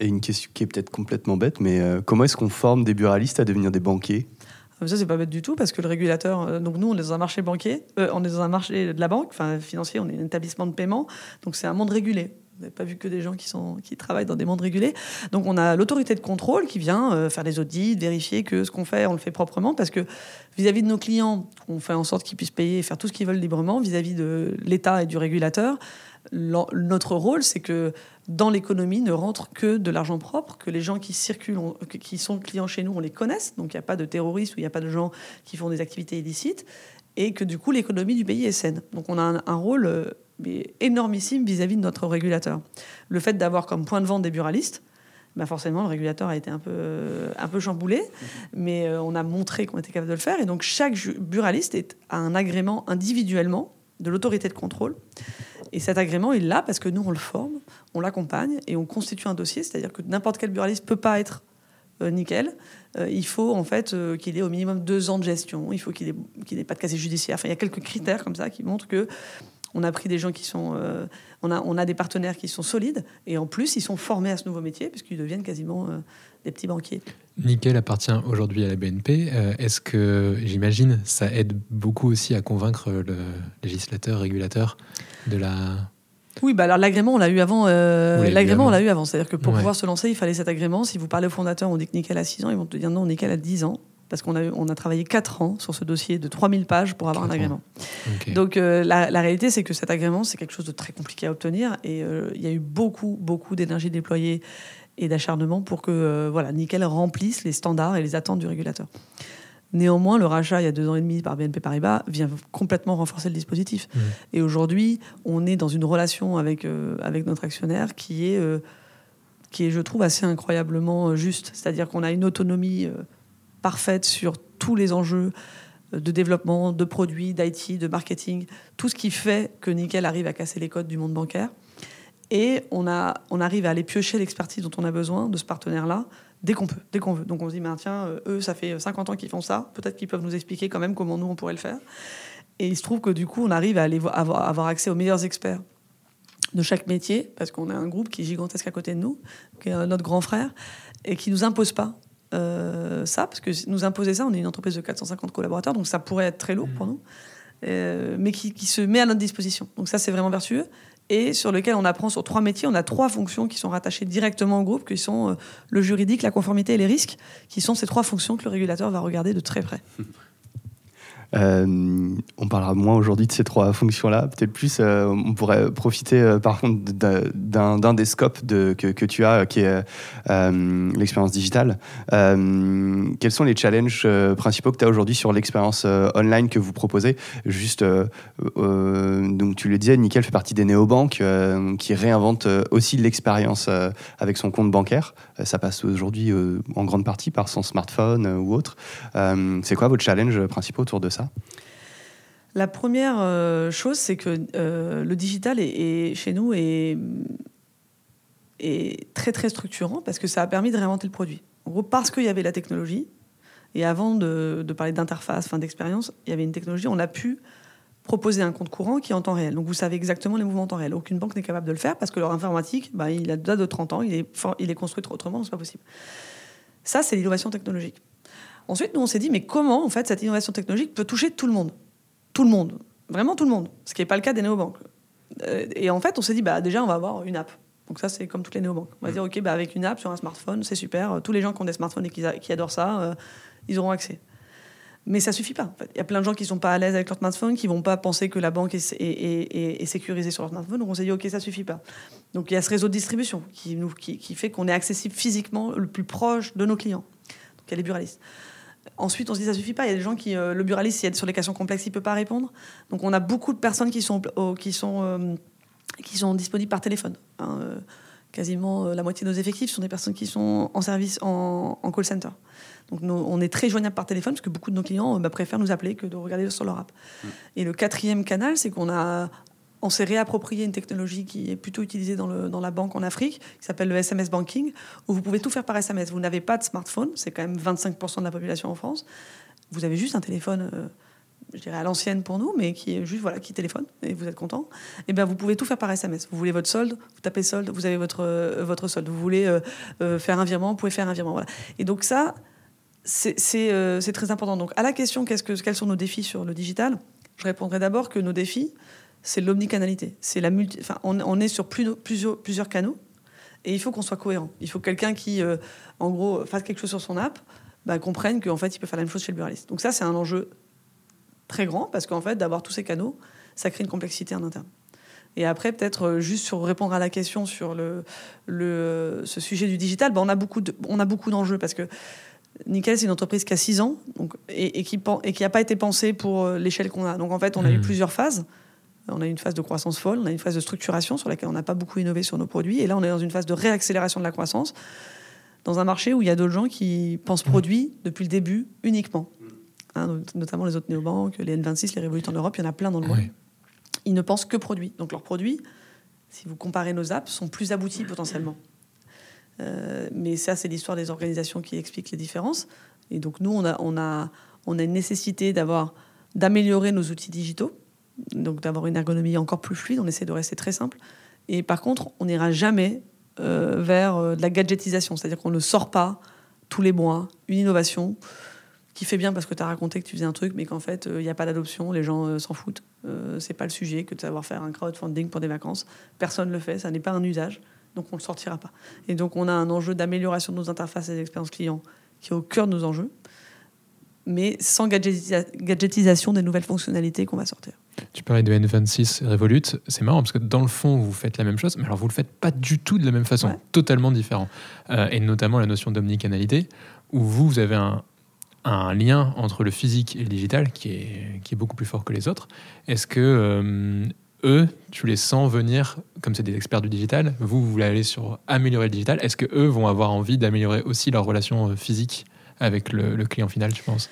Et une question qui est peut-être complètement bête, mais euh, comment est-ce qu'on forme des buralistes à devenir des banquiers? Ah, ça, c'est pas bête du tout parce que le régulateur, euh, donc nous, on est dans un marché banquier, euh, on est dans un marché de la banque, enfin financier, on est un établissement de paiement, donc c'est un monde régulé. N'avez pas vu que des gens qui, sont, qui travaillent dans des mondes régulés. Donc on a l'autorité de contrôle qui vient faire des audits, vérifier que ce qu'on fait, on le fait proprement, parce que vis-à-vis de nos clients, on fait en sorte qu'ils puissent payer et faire tout ce qu'ils veulent librement, vis-à-vis de l'État et du régulateur, notre rôle, c'est que dans l'économie ne rentre que de l'argent propre, que les gens qui circulent, qui sont clients chez nous, on les connaisse, donc il n'y a pas de terroristes ou il n'y a pas de gens qui font des activités illicites, et que du coup l'économie du pays est saine. Donc on a un, rôle euh, énormissime vis-à-vis de notre régulateur. Le fait d'avoir comme point de vente des buralistes, bah forcément, le régulateur a été un peu, un peu chamboulé, mais euh, on a montré qu'on était capable de le faire. Et donc, chaque buraliste a un agrément individuellement de l'autorité de contrôle. Et cet agrément, il l'a parce que nous, on le forme, on l'accompagne et on constitue un dossier. C'est-à-dire que n'importe quel buraliste peut pas être euh, nickel. Euh, il faut en fait qu'il ait au minimum deux ans de gestion. Il faut qu'il n'ait pas de casier judiciaire. Enfin, il y a quelques critères comme ça qui montrent que on a pris des gens qui sont, on a, on a des partenaires qui sont solides et en plus ils sont formés à ce nouveau métier puisqu'ils deviennent quasiment des petits banquiers. Nickel appartient aujourd'hui à la BNP. Est-ce que, j'imagine, ça aide beaucoup aussi à convaincre le législateur, régulateur de la oui, bah alors l'agrément, on l'a eu avant. Euh, l'agrément, on l'a eu avant. C'est-à-dire que pour pouvoir se lancer, il fallait cet agrément. Si vous parlez au fondateur, on dit que Nickel a 6 ans, ils vont te dire non, Nickel a 10 ans. Parce qu'on a, on a travaillé 4 ans sur ce dossier de 3000 pages pour avoir un agrément. Donc euh, la, la réalité, c'est que cet agrément, c'est quelque chose de très compliqué à obtenir et euh, il y a eu beaucoup, beaucoup d'énergie déployée et d'acharnement pour que euh, voilà, Nickel remplisse les standards et les attentes du régulateur. Néanmoins, le rachat il y a deux ans et demi par BNP Paribas vient complètement renforcer le dispositif. Mmh. Et aujourd'hui, on est dans une relation avec, euh, avec notre actionnaire qui est, euh, qui est, je trouve, assez incroyablement juste. C'est-à-dire qu'on a une autonomie parfaite sur tous les enjeux de développement, de produits, d'IT, de marketing, tout ce qui fait que Nickel arrive à casser les codes du monde bancaire. Et on, a, on arrive à aller piocher l'expertise dont on a besoin de ce partenaire-là dès qu'on peut, dès qu'on veut. Donc on se dit, tiens, euh, eux, ça fait 50 ans qu'ils font ça, peut-être qu'ils peuvent nous expliquer quand même comment nous, on pourrait le faire. Et il se trouve que du coup, on arrive à aller vo- avoir, avoir accès aux meilleurs experts de chaque métier, parce qu'on a un groupe qui est gigantesque à côté de nous, qui est notre grand frère, et qui nous impose pas euh, ça, parce que nous imposer ça, on est une entreprise de 450 collaborateurs, donc ça pourrait être très lourd pour nous, euh, mais qui, qui se met à notre disposition. Donc ça, c'est vraiment vertueux. Et sur lequel on apprend sur trois métiers, on a trois fonctions qui sont rattachées directement au groupe, qui sont euh, le juridique, la conformité et les risques, qui sont ces trois fonctions que le régulateur va regarder de très près. Euh, on parlera moins aujourd'hui de ces trois fonctions-là. Peut-être plus, euh, on pourrait profiter euh, par contre d'un- des scopes que, tu as, qui est l'expérience digitale. Quels sont les challenges principaux que tu as aujourd'hui sur l'expérience online que vous proposez? Juste, donc tu le disais, Nickel fait partie des néobanques qui réinventent aussi l'expérience avec son compte bancaire. Ça passe aujourd'hui en grande partie par son smartphone ou autre. C'est quoi votre challenge principal autour de ça? La première euh, chose, c'est que euh, le digital est, chez nous est, très très structurant parce que ça a permis de réinventer le produit. En gros, parce qu'il y avait la technologie, et avant de, parler d'interface, enfin d'expérience, il y avait une technologie, on a pu proposer un compte courant qui est en temps réel. Donc vous savez exactement les mouvements en temps réel. Aucune banque n'est capable de le faire parce que leur informatique, bah, il a déjà de 30 ans, il est, il est construit autrement, c'est pas possible. Ça, c'est l'innovation technologique. Ensuite, nous, on s'est dit, mais comment, en fait, cette innovation technologique peut toucher tout le monde? Tout le monde. Vraiment tout le monde. Ce qui n'est pas le cas des néobanques. Euh, et en fait, on s'est dit, bah, déjà, on va avoir une app. Donc ça, c'est comme toutes les néobanques. On va dire, OK, bah, avec une app sur un smartphone, c'est super. Tous les gens qui ont des smartphones et qui, adorent ça, euh, ils auront accès. Mais ça suffit pas. en fait. Il y a plein de gens qui sont pas à l'aise avec leur smartphone, qui vont pas penser que la banque est, est- est- est- est sécurisée sur leur smartphone. Donc on s'est dit, OK, ça suffit pas. Donc il y a ce réseau de distribution qui, nous, qui, qui fait qu'on est accessible physiquement le plus proche de nos clients. Donc il y a les buralistes. Ensuite, on se dit ça suffit pas. Il y a des gens qui, euh, le buraliste, s'il y a sur les questions complexes, il peut pas répondre. Donc, on a beaucoup de personnes qui sont qui sont euh, qui sont disponibles par téléphone. hein, euh, quasiment la moitié de nos effectifs sont des personnes qui sont en service en, en call center. Donc, on est très joignable par téléphone parce que beaucoup de nos clients bah, préfèrent nous appeler que de regarder sur leur app. Et le quatrième canal, c'est qu'on a on s'est réapproprié une technologie qui est plutôt utilisée dans, la banque en Afrique, qui s'appelle le SMS banking, où vous pouvez tout faire par SMS. Vous n'avez pas de smartphone, c'est quand même 25% de la population en France. Vous avez juste un téléphone, euh, je dirais à l'ancienne pour nous, mais qui juste voilà, qui téléphone et vous êtes content. Et bien vous pouvez tout faire par SMS. Vous voulez votre solde, vous tapez solde, vous avez votre euh, votre solde. Vous voulez euh, faire un virement, vous pouvez faire un virement. Et donc ça, c'est c'est très important. Donc à la question qu'est-ce que quels sont nos défis sur le digital, je répondrai d'abord que nos défis c'est l'omnicanalité. C'est la multi... enfin, on, on est sur plus- plusieurs, plusieurs canaux et il faut qu'on soit cohérent. Il faut quelqu'un qui, euh, en gros, fasse quelque chose sur son app, bah, comprenne qu'en fait, il peut faire la même chose chez le buraliste. Donc ça, c'est un enjeu très grand parce qu'en fait, d'avoir tous ces canaux, ça crée une complexité en interne. Et après, peut-être euh, juste sur répondre à la question sur le, le, ce sujet du digital, bah, on a beaucoup de- on a beaucoup d'enjeux parce que Nickel, c'est une entreprise qui a 6 ans donc, et, et qui pen- et qui n'a pas été pensée pour euh, l'échelle qu'on a. Donc en fait, on a eu Mhm. plusieurs phases. On a une phase de croissance folle, on a une phase de structuration sur laquelle on n'a pas beaucoup innové sur nos produits. Et là, on est dans une phase de réaccélération de la croissance dans un marché où il y a d'autres gens qui pensent produits depuis le début uniquement. Hein, not- notamment les autres néobanques, les N26, les Revolut en Europe, il y en a plein dans le monde. Ils ne pensent que produits. Donc leurs produits, si vous comparez nos apps, sont plus aboutis potentiellement. Euh, mais ça, c'est l'histoire des organisations qui explique les différences. Et donc nous, on a, on a, on a une nécessité d'avoir, d'améliorer nos outils digitaux, donc d'avoir une ergonomie encore plus fluide. On essaie de rester très simple. Et par contre, on n'ira jamais euh, vers euh, de la gadgetisation, c'est-à-dire qu'on ne sort pas tous les mois une innovation qui fait bien parce que tu as raconté que tu faisais un truc, mais qu'en fait, il n'y a pas d'adoption, les gens euh, s'en foutent. Euh, c'est pas le sujet que de savoir faire un crowdfunding pour des vacances. Personne ne le fait, ça n'est pas un usage, donc on ne le sortira pas. Et donc, on a un enjeu d'amélioration de nos interfaces et d'expérience client qui est au cœur de nos enjeux. mais sans gadgetisa- gadgetisation des nouvelles fonctionnalités qu'on va sortir. Tu parlais de N26 Revolut, c'est marrant parce que dans le fond, vous faites la même chose, mais alors vous le faites pas du tout de la même façon, Ouais. totalement différent. Euh, et notamment la notion d'omnicanalité, où vous, vous avez un, un lien entre le physique et le digital qui est, qui est beaucoup plus fort que les autres. Est-ce que euh, eux, tu les sens venir, comme c'est des experts du digital, vous, vous voulez aller sur améliorer le digital, est-ce que eux vont avoir envie d'améliorer aussi leur relation euh, physique avec le, le client final, tu penses?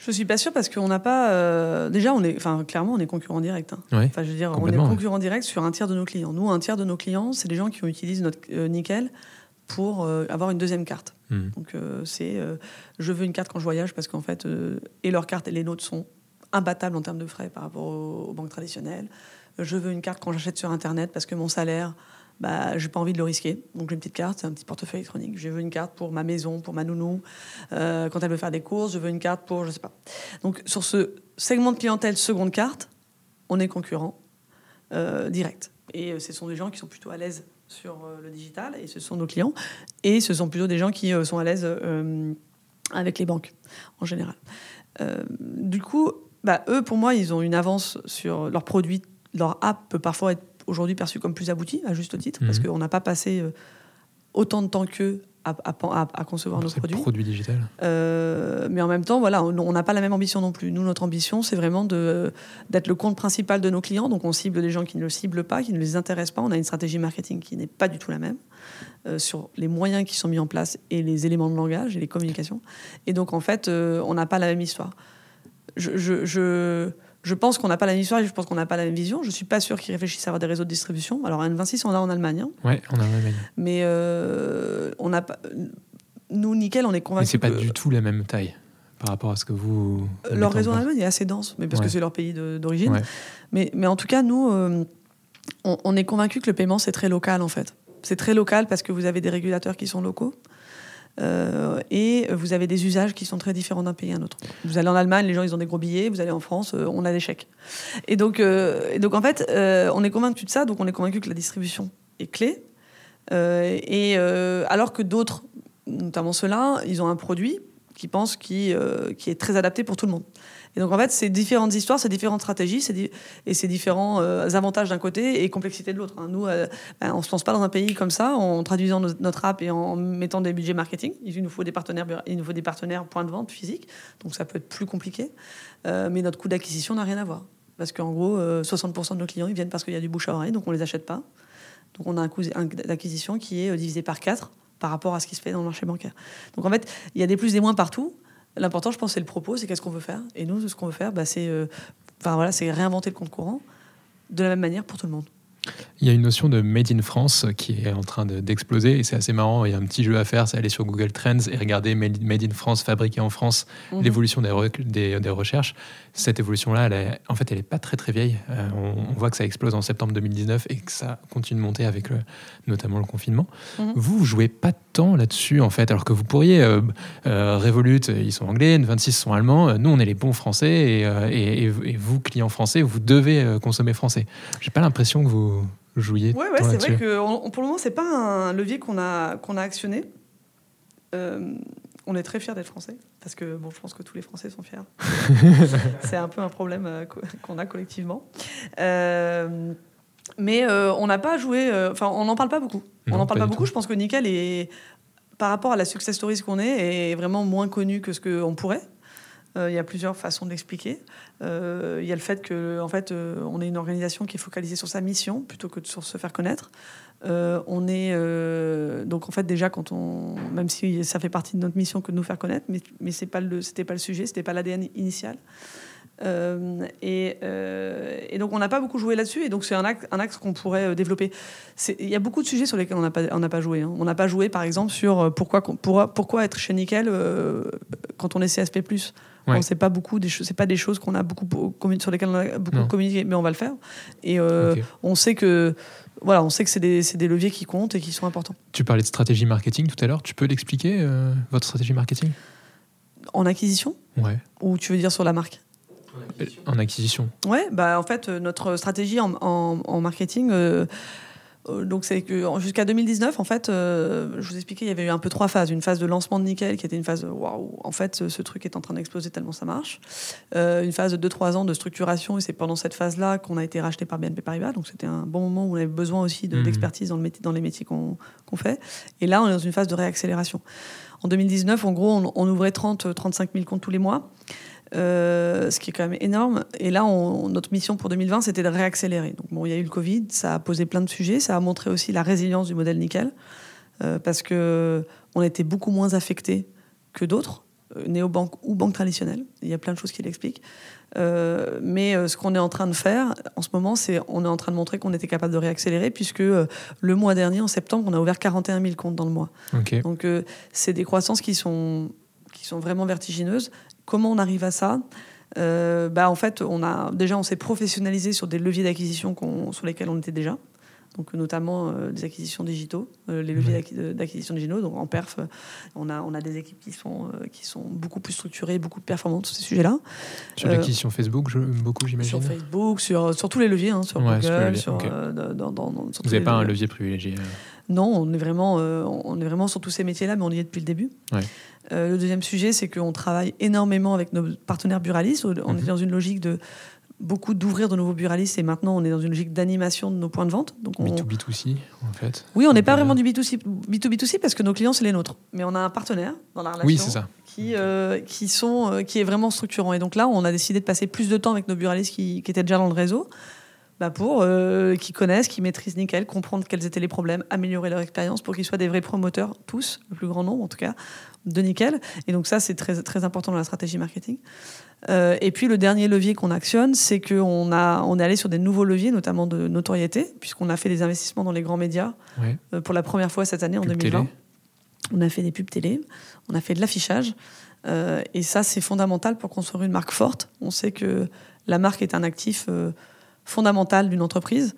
Je suis pas sûre parce qu'on n'a pas. euh, déjà, on est, enfin, clairement, on est concurrent direct. hein. Ouais, Enfin, je veux dire, on est ouais. concurrent direct sur un tiers de nos clients. Nous, un tiers de nos clients, c'est des gens qui utilisent notre euh, nickel pour euh, avoir une deuxième carte. Hmm. Donc, c'est je veux une carte quand je voyage parce qu'en fait, et leurs cartes et les nôtres sont imbattables en termes de frais par rapport aux, aux banques traditionnelles. Je veux une carte quand j'achète sur Internet parce que mon salaire, bah, j'ai pas envie de le risquer. Donc, j'ai une petite carte, un petit portefeuille électronique. Je veux une carte pour ma maison, pour ma nounou. Euh, quand elle veut faire des courses, je veux une carte pour, je sais pas. Donc, sur ce segment de clientèle seconde carte, on est concurrent euh, direct. Et euh, ce sont des gens qui sont plutôt à l'aise sur le digital, et ce sont nos clients. Et ce sont plutôt des gens qui sont à l'aise avec les banques, en général. Du coup, bah, eux, pour moi, ils ont une avance sur leurs produits. Leur app peut parfois être aujourd'hui perçue comme plus aboutie, à juste titre, parce Mhm. qu'on n'a pas passé euh, autant de temps qu'eux à, à, à- à concevoir nos produits. produit digital. Euh, mais en même temps, voilà, on n'a pas la même ambition non plus. Nous, notre ambition, c'est vraiment d'être le compte principal de nos clients. Donc, on cible les gens qui ne le ciblent pas, qui ne les intéressent pas. On a une stratégie marketing qui n'est pas du tout la même euh, sur les moyens qui sont mis en place et les éléments de langage et les communications. Et donc, en fait, euh, on n'a pas la même histoire. Je, je, je, je pense qu'on n'a pas la même histoire et je pense qu'on n'a pas la même vision. Je suis pas sûre qu'ils réfléchissent à avoir des réseaux de distribution. Alors, N26, on l'a en Allemagne, hein. Ouais, on a un même. mais euh, on n'a pas. Nous, Nickel, on est Mais convaincus. c'est pas que- du tout la même taille par rapport à ce que vous. Euh, Leur en réseau en. Allemagne est assez dense, mais parce Ouais. que c'est leur pays d'origine. Ouais. Mais, mais en tout cas, nous, euh, on, on est convaincus que le paiement, c'est très local, en fait. C'est très local parce que vous avez des régulateurs qui sont locaux. Euh, et vous avez des usages qui sont très différents d'un pays à un autre. Vous allez en Allemagne, les gens ils ont des gros billets. Vous allez en France, euh, on a des chèques. Et donc, euh, donc en fait, on est convaincu de ça. Donc on est convaincu que la distribution est clé. Et alors que d'autres, notamment ceux-là, ils ont un produit qui pensent qui, qui est très adapté pour tout le monde. Et donc en fait, c'est différentes histoires, c'est différentes stratégies, di- et c'est différents euh, avantages d'un côté et complexité de l'autre. hein. Nous, euh, ben, on se lance pas dans un pays comme ça en traduisant notre app et en mettant des budgets marketing. Il nous faut des partenaires, il nous faut des partenaires points de vente physiques, donc ça peut être plus compliqué. Euh, mais notre coût d'acquisition n'a rien à voir. Parce qu'en gros, euh, 60% de nos clients, ils viennent parce qu'il y a du bouche à oreille, donc on les achète pas. Donc on a un coût d'acquisition qui est euh, divisé par 4 par rapport à ce qui se fait dans le marché bancaire. Donc en fait, il y a des plus et des moins partout. L'important, je pense, c'est le propos, c'est qu'est-ce qu'on veut faire. Et nous, ce qu'on veut faire, bah, c'est euh, enfin, voilà, c'est réinventer le compte courant de la même manière pour tout le monde. Il y a une notion de Made in France qui est en train de- d'exploser et c'est assez marrant. Il y a un petit jeu à faire, c'est aller sur Google Trends et regarder Made in France, fabriqué en France, Mhm. l'évolution des, re- des, des recherches. Cette évolution-là, elle est- en fait, elle n'est pas très très vieille. Euh, on, on voit que ça explose en septembre 2019 et que ça continue de monter avec le- notamment le confinement. Mhm. Vous, vous jouez pas tant là-dessus en fait, alors que vous pourriez. Euh, euh, Revolut, ils sont anglais, N26 sont allemands. Euh, Nous, on est les bons français et, et- et- et vous, clients français, vous devez consommer français. J'ai pas l'impression que vous jouiez. Ouais, ouais, c'est vrai que on- pour le moment, c'est pas un levier qu'on a, qu'on a actionné. On est très fiers d'être français, parce que bon, je pense que tous les Français sont fiers. c'est un peu un problème euh, qu'on a collectivement. Euh, mais euh, on n'a pas joué, enfin, on n'en parle pas beaucoup. on n'en parle pas beaucoup. tout. Je pense que Nickel est, par rapport à la success stories qu'on est, est vraiment moins connu que ce qu'on pourrait. Euh, Il y a plusieurs façons de l'expliquer. Euh, Il y a le fait que, en fait, euh, on est une organisation qui est focalisée sur sa mission plutôt que sur se faire connaître. On est donc en fait déjà quand on, même si ça fait partie de notre mission que de nous faire connaître, mais mais c'est pas le, c'était pas le sujet, c'était pas l'ADN initial. Et, donc on n'a pas beaucoup joué là-dessus, et donc c'est un axe, qu'on pourrait développer. Il y a beaucoup de sujets sur lesquels on n'a pas, joué. hein. On n'a pas joué, par exemple, sur pourquoi, pourquoi, pourquoi être chez Nickel quand on est CSP+. Ouais. Bon, c'est pas beaucoup des choses, c'est pas des choses qu'on a beaucoup sur lesquelles on a beaucoup Non. communiqué, mais on va le faire. Et euh, on sait que voilà, on sait que c'est des, des leviers qui comptent et qui sont importants. Tu parlais de stratégie marketing tout à l'heure. Tu peux l'expliquer, euh, votre stratégie marketing? En acquisition? Ouais. ou tu veux dire sur la marque? En acquisition. Ouais, bah en fait, euh, notre stratégie en, en- en marketing, Euh, donc c'est que jusqu'à 2019, en fait, euh, je vous expliquais, il y avait eu un peu trois phases. Une phase de lancement de nickel qui était une phase waouh, en fait, ce, ce, truc est en train d'exploser tellement ça marche. Euh, une phase de 2-3 ans de structuration et c'est pendant cette phase-là qu'on a été racheté par BNP Paribas. Donc c'était un bon moment où on avait besoin aussi d'expertise de, mmh. dans, le dans les métiers qu'on fait. Et là, on est dans une phase de réaccélération. En 2019, en gros, on, on ouvrait 30-35 000 comptes tous les mois. Euh, ce qui est quand même énorme. Et là, on, notre mission pour 2020, c'était de réaccélérer. Donc, bon, il y a eu le Covid, ça a posé plein de sujets, ça a montré aussi la résilience du modèle nickel, euh, parce que on était beaucoup moins affecté que d'autres, euh, néobanques ou banques traditionnelles. Il y a plein de choses qui l'expliquent. Euh, mais ce qu'on est en train de faire en ce moment, c'est on est en train de montrer qu'on était capable de réaccélérer, puisque le mois dernier, en septembre, on a ouvert 41 000 comptes dans le mois. Donc, c'est des croissances qui sont qui sont vraiment vertigineuses. Comment on arrive à ça euh, bah, En fait, on a, déjà, on s'est professionnalisé sur des leviers d'acquisition sur lesquels on était déjà. Donc, notamment euh, des acquisitions digitaux, euh, les leviers d'acquisition digitaux. Donc, en perf, on a, on a des équipes qui sont, qui sont beaucoup plus structurées, beaucoup plus performantes sur ces sujets-là. Sur l'acquisition Facebook, je, beaucoup, j'imagine Sur Facebook, sur, sur tous les leviers, hein, sur Google, sur, dans, dans, Vous n'avez pas un levier privilégié Non, on est, vraiment, on est vraiment sur tous ces métiers-là, mais on y est depuis le début. Ouais. Euh, le deuxième sujet, c'est qu'on travaille énormément avec nos partenaires buralistes. On est mhm. dans une logique de beaucoup d'ouvrir de nouveaux buralistes et maintenant on est dans une logique d'animation de nos points de vente. Donc on... B2B2C en fait Oui, on n'est pas vraiment du B2C, B2B2C parce que nos clients c'est les nôtres. Mais on a un partenaire dans la relation oui, ça. Qui, euh, qui, sont, euh, qui est vraiment structurant. Et donc là, on a décidé de passer plus de temps avec nos buralistes qui, qui étaient déjà dans le réseau bah pour euh, qu'ils connaissent, qu'ils maîtrisent nickel, comprendre quels étaient les problèmes, améliorer leur expérience pour qu'ils soient des vrais promoteurs, tous, le plus grand nombre en tout cas, de nickel. Et donc ça, c'est très, très important dans la stratégie marketing. Euh, et puis le dernier levier qu'on actionne, c'est qu'on on est allé sur des nouveaux leviers, notamment de notoriété, puisqu'on a fait des investissements dans les grands médias euh, pour la première fois cette année, en 2020. On a fait des pubs télé, on a fait de l'affichage. et ça, c'est fondamental pour construire une marque forte. On sait que la marque est un actif fondamentale d'une entreprise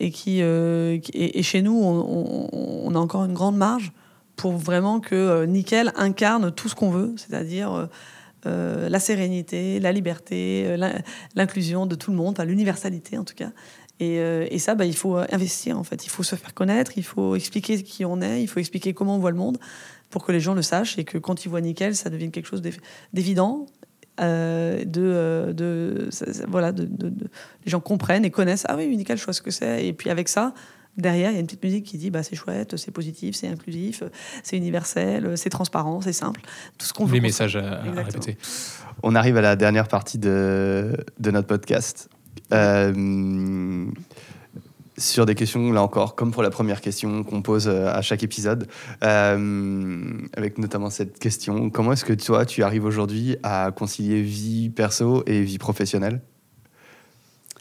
et qui euh, et, chez nous on, a encore une grande marge pour vraiment que euh, Nickel incarne tout ce qu'on veut, c'est-à-dire euh, la sérénité, la liberté, l'inclusion de tout le monde, l'universalité en tout cas. Et, et ça, bah, il faut investir en fait. Il faut se faire connaître, il faut expliquer qui on est, il faut expliquer comment on voit le monde pour que les gens le sachent et que quand ils voient Nickel, ça devienne quelque chose d'évident euh, de, euh, de, voilà, de, les gens comprennent et connaissent. Ah oui, Unical, je vois ce que c'est. Et puis avec ça, derrière, il y a une petite musique qui dit bah, c'est chouette, c'est positif, c'est inclusif, c'est universel, c'est transparent, c'est simple. Tout ce qu'on Les messages à, répéter. On arrive à la dernière partie de, de notre podcast. Euh, sur des questions, là encore, comme pour la première question qu'on pose euh, à chaque épisode, euh, avec notamment cette question, comment est-ce que toi, tu arrives aujourd'hui à concilier vie perso et vie professionnelle?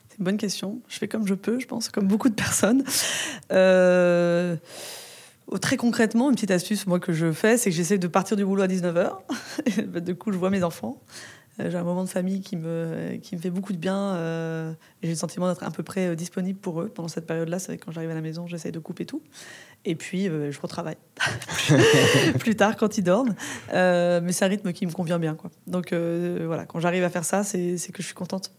C'est une bonne question. Je fais comme je peux, je pense, comme beaucoup de personnes. Euh, très concrètement, une petite astuce moi que je fais, c'est que j'essaie de partir du boulot à 19h. Bah, du coup, je vois mes enfants. Euh, j'ai un moment de famille qui me, qui me fait beaucoup de bien. Euh, j'ai le sentiment d'être à peu près euh, disponible pour eux pendant cette période-là. C'est quand j'arrive à la maison, j'essaie de couper tout. Et puis, je retravaille plus tard quand ils dorment. mais c'est un rythme qui me convient bien. Quoi. Donc voilà, quand j'arrive à faire ça, c'est que je suis contente.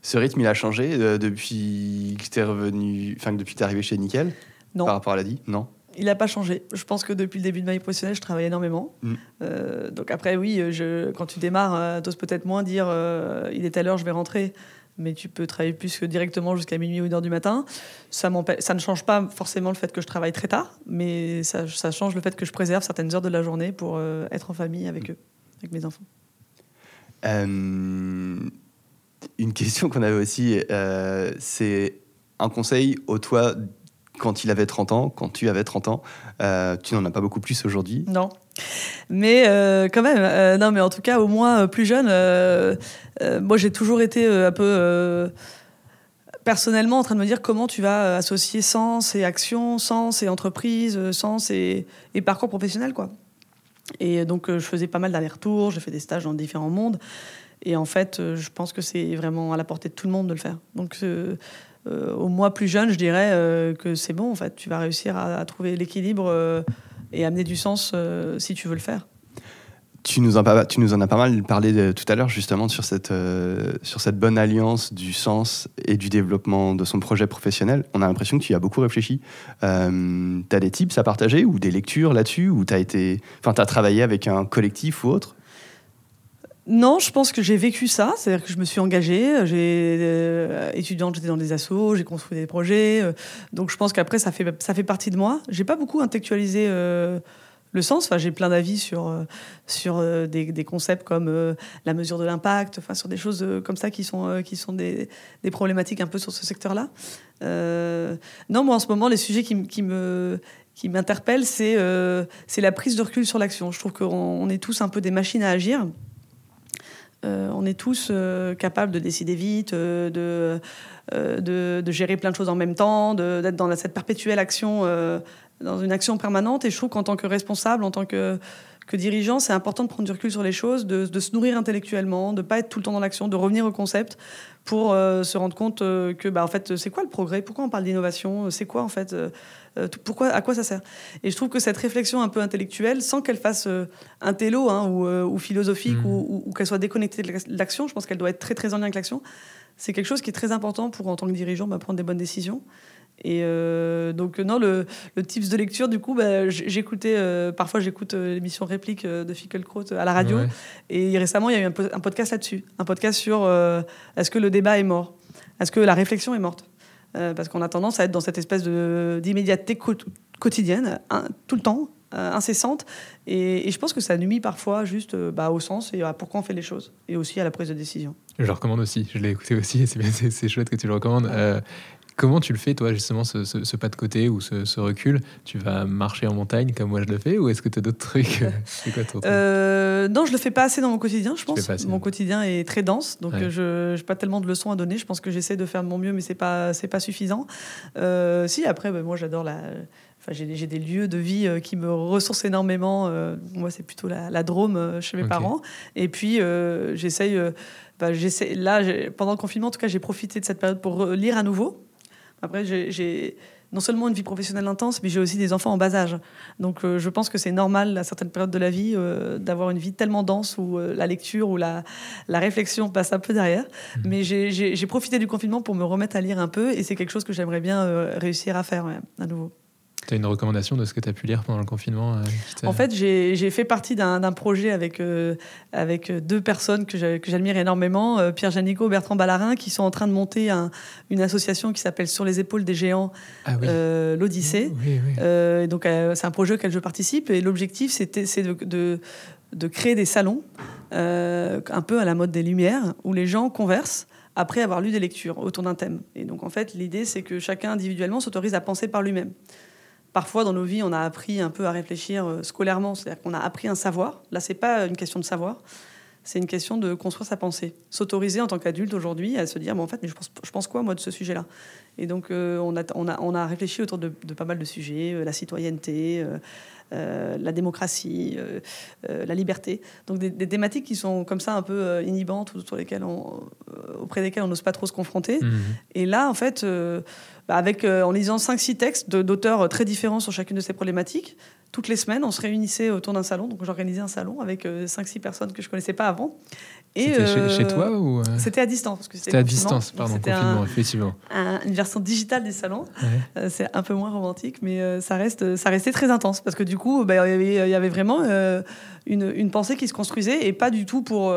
Ce rythme, il a changé depuis que tu es revenu, enfin depuis que tu es arrivé chez Nickel Non. Par rapport à la dit Non il n'a pas changé. Je pense que depuis le début de ma vie professionnelle, je travaille énormément. Mm. Euh, donc après, oui, je, quand tu démarres, euh, tu oses peut-être moins dire euh, il est à l'heure, je vais rentrer. Mais tu peux travailler plus que directement jusqu'à minuit ou une heure du matin. Ça, ça ne change pas forcément le fait que je travaille très tard, mais ça, ça change le fait que je préserve certaines heures de la journée pour être en famille avec eux, avec mes enfants. une question qu'on avait aussi, c'est un conseil au toi quand il avait 30 ans, quand tu avais 30 ans. Euh, tu n'en as pas beaucoup plus aujourd'hui. Non. Mais euh, quand même, euh, non, mais en tout cas, au moins plus jeune, moi j'ai toujours été un peu personnellement en train de me dire comment tu vas associer sens et action, sens et entreprise, sens et, et parcours professionnel, quoi. Et donc je faisais pas mal d'allers-retours, j'ai fait des stages dans différents mondes. Et en fait, je pense que c'est vraiment à la portée de tout le monde de le faire. Donc au moi plus jeune, je dirais euh, que c'est bon, en fait, tu vas réussir à, trouver l'équilibre euh, et amener du sens si tu veux le faire. Tu nous, en, as pas mal parlé tout à l'heure justement sur cette, euh, sur cette bonne alliance du sens et du développement de son projet professionnel. On a l'impression que tu y as beaucoup réfléchi. Euh, tu as des tips à partager ou des lectures là-dessus Ou tu as, as travaillé avec un collectif ou autre? Non, je pense que j'ai vécu ça, c'est-à-dire que je me suis engagée, j'ai euh, étudiante, j'étais dans des assos, j'ai construit des projets, euh, donc je pense qu'après ça fait ça fait partie de moi. J'ai pas beaucoup intellectualisé euh, le sens. Enfin, j'ai plein d'avis sur sur des, concepts comme la mesure de l'impact, enfin sur des choses comme ça qui sont qui sont des, des, problématiques un peu sur ce secteur-là. non, moi en ce moment les sujets qui, qui me qui m'interpellent, c'est c'est la prise de recul sur l'action. Je trouve qu'on est tous un peu des machines à agir. Euh, on est tous euh, capables de décider vite, euh, de, de, gérer plein de choses en même temps, d'être dans cette perpétuelle action, dans une action permanente. Et je trouve qu'en tant que responsable, en tant que, que dirigeant, c'est important de prendre du recul sur les choses, de, se nourrir intellectuellement, de ne pas être tout le temps dans l'action, de revenir au concept pour se rendre compte que, bah, en fait, c'est quoi le progrès? Pourquoi on parle d'innovation? C'est quoi, en fait euh, pourquoi, à quoi ça sert? Et je trouve que cette réflexion un peu intellectuelle, sans qu'elle fasse euh, un télo hein, ou, euh, ou, philosophique mmh. ou, qu'elle soit déconnectée de l'action, je pense qu'elle doit être très très en lien avec l'action. C'est quelque chose qui est très important pour, en tant que dirigeant, bah, prendre des bonnes décisions. Et donc, non, le, le, tips de lecture, du coup, bah, j'écoutais, parfois j'écoute l'émission Réplique de Fickelkraut à la radio. Et récemment, il y a eu un, un podcast là-dessus. Un podcast sur est-ce que le débat est mort? Est-ce que la réflexion est morte? Euh, parce qu'on a tendance à être dans cette espèce d'immédiateté quotidienne, tout le temps, euh, incessante. Et, je pense que ça nuit parfois juste euh, bah, au sens et à pourquoi on fait les choses, et aussi à la prise de décision. Je le recommande aussi, je l'ai écouté aussi, c'est chouette que tu le recommandes. Comment tu le fais, toi, justement, ce, pas de côté ou ce, recul? Tu vas marcher en montagne comme moi je le fais ou est-ce que tu as d'autres trucs? C'est quoi ton euh, Non, je le fais pas assez dans mon quotidien, je pense. Mon quotidien est très dense, donc je n'ai pas tellement de leçons à donner. Je pense que j'essaie de faire de mon mieux, mais c'est pas, pas suffisant. Euh, si, après, ben, moi j'adore la. Enfin, j'ai des lieux de vie euh, qui me ressourcent énormément. moi, c'est plutôt la, Drôme chez mes parents. Et puis, j'essaye. Bah, là, pendant le confinement, en tout cas, j'ai profité de cette période pour lire à nouveau. Après, j'ai non seulement une vie professionnelle intense, mais j'ai aussi des enfants en bas âge. Donc euh, je pense que c'est normal à certaines périodes de la vie euh, d'avoir une vie tellement dense où euh, la lecture ou la, la, réflexion passe un peu derrière. Mmh. Mais j'ai profité du confinement pour me remettre à lire un peu et c'est quelque chose que j'aimerais bien réussir à faire à nouveau. Tu as une recommandation de ce que tu as pu lire pendant le confinement euh, En fait, j'ai fait partie d'un projet avec, euh, avec deux personnes que j'admire énormément, euh, Pierre Janico, Bertrand Ballarin, qui sont en train de monter une association qui s'appelle Sur les épaules des géants, ah l'Odyssée. donc, c'est un projet auquel je participe et l'objectif, c'est de, de, de, créer des salons, un peu à la mode des Lumières, où les gens conversent après avoir lu des lectures autour d'un thème. Et donc, en fait, l'idée, c'est que chacun individuellement s'autorise à penser par lui-même parfois dans nos vies, on a appris un peu à réfléchir euh, scolairement, c'est-à-dire qu'on a appris un savoir. Là, c'est pas une question de savoir, c'est une question de construire sa pensée, s'autoriser en tant qu'adulte aujourd'hui à se dire, bon, en fait, mais je pense, je pense quoi moi de ce sujet-là? Et donc, euh, on, a, on, a, on, a, réfléchi autour de, pas mal de sujets, euh, la citoyenneté. la démocratie, la liberté. Donc des, thématiques qui sont comme ça un peu inhibantes, autour lesquelles on, auprès desquelles on n'ose pas trop se confronter. Mmh. Et là, en fait, avec, euh, en lisant 5-6 textes d'auteurs très différents sur chacune de ces problématiques. Toutes les semaines, on se réunissait autour d'un salon. Donc j'organisais un salon avec 5-6 euh, personnes que je ne connaissais pas avant. C'était chez, toi euh, ou C'était à distance. C'était à distance, pardon, confinement, effectivement. une version digitale des salons. c'est un peu moins romantique, mais ça, reste, ça restait très intense. Parce que du coup, bah, il y, avait vraiment une, une, pensée qui se construisait et pas du tout pour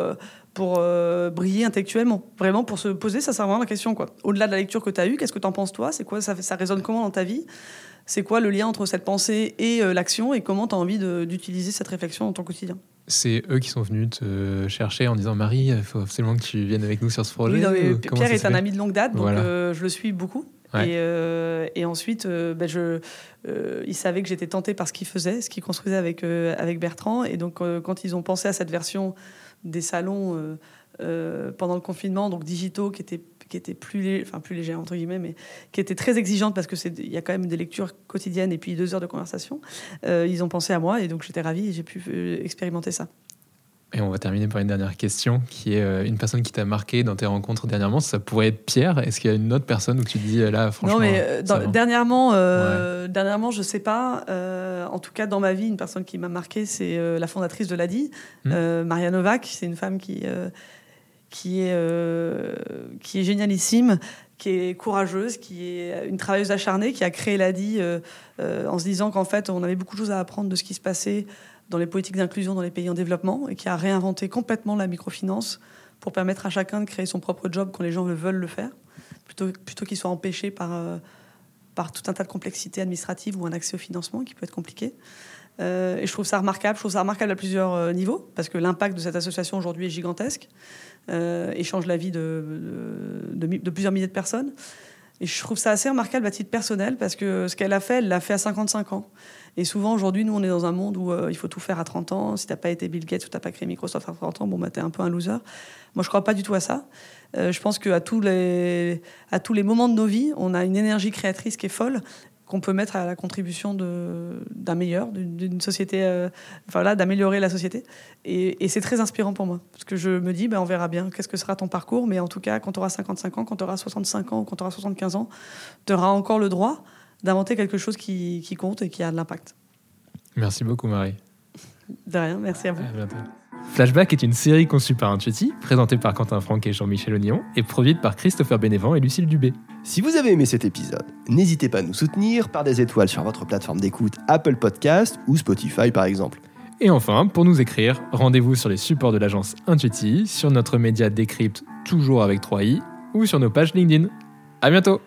pour euh, briller intellectuellement. Vraiment pour se poser, vraiment la question. quoi. Au-delà de la lecture que tu as eue, qu'est-ce que tu en penses toi? C'est quoi ça, ça résonne comment dans ta vie? C'est quoi le lien entre cette pensée et euh, l'action? Et comment tu as envie d'utiliser cette réflexion dans ton quotidien? C'est eux qui sont venus te chercher en disant Marie, il faut absolument que tu viennes avec nous sur ce projet. Pierre est un ami de longue date, donc euh, je le suis beaucoup. Et, ensuite, ben, je, il savait que j'étais tentée par ce qu'il faisait, ce qu'il construisait avec, avec Bertrand. Et donc, quand ils ont pensé à cette version des salons euh, euh, pendant le confinement, donc digitaux, qui étaient, qui plus, enfin, plus légers, entre guillemets, mais qui étaient très exigeantes parce qu'il y a quand même des lectures quotidiennes et puis deux heures de conversation. Euh, ils ont pensé à moi et donc j'étais ravie et j'ai pu expérimenter ça. Et on va terminer par une dernière question, qui est euh, une personne qui t'a marqué dans tes rencontres dernièrement. Ça pourrait être Pierre. Est-ce qu'il y a une autre personne où tu te dis euh, là, franchement Non, mais euh, dans- dernièrement, euh, Ouais. dernièrement, je sais pas. euh, en tout cas, dans ma vie, une personne qui m'a marqué, c'est euh, la fondatrice de l'ADI, Hmm. Maria Novak. C'est une femme qui, qui, est, qui est génialissime, qui est courageuse, qui est une travailleuse acharnée, qui a créé l'ADI euh, euh, en se disant qu'en fait, on avait beaucoup de choses à apprendre de ce qui se passait dans les politiques d'inclusion dans les pays en développement et qui a réinventé complètement la microfinance pour permettre à chacun de créer son propre job quand les gens le veulent le faire, plutôt, plutôt qu'ils soient empêchés par, euh, par tout un tas de complexités administratives ou un accès au financement qui peut être compliqué. Euh, et je trouve ça remarquable. Je trouve ça remarquable à plusieurs euh, niveaux parce que l'impact de cette association aujourd'hui est gigantesque et change la vie de, de plusieurs milliers de personnes. Et je trouve ça assez remarquable à titre personnel parce que ce qu'elle a fait, elle l'a fait à 55 ans. Et souvent, aujourd'hui, nous, on est dans un monde où euh, il faut tout faire à 30 ans. Si t'as pas été Bill Gates ou t'as pas créé Microsoft à 30 ans, bon, bah, t'es un peu un loser. Moi, je crois pas du tout à ça. Euh, je pense qu'à tous les, tous les moments de nos vies, on a une énergie créatrice qui est folle qu'on peut mettre à la contribution d'un meilleur, d'une société, euh, d'améliorer la société. Et, et c'est très inspirant pour moi, parce que je me dis, ben, on verra bien qu'est-ce que sera ton parcours, mais en tout cas, quand tu auras 55 ans, quand tu auras 65 ans ou quand tu auras 75 ans, tu auras encore le droit d'inventer quelque chose qui, qui compte et qui a de l'impact. Merci beaucoup, Marie. De rien, merci à vous. À bientôt. Flashback est une série conçue par Intuiti, présentée par Quentin Franck et Jean-Michel Ognon, et produite par Christopher Bénévent et Lucille Dubé. Si vous avez aimé cet épisode, n'hésitez pas à nous soutenir par des étoiles sur votre plateforme d'écoute Apple Podcast ou Spotify par exemple. Et enfin, pour nous écrire, rendez-vous sur les supports de l'agence Intuiti, sur notre média Décrypte, toujours avec 3i, ou sur nos pages LinkedIn. À bientôt!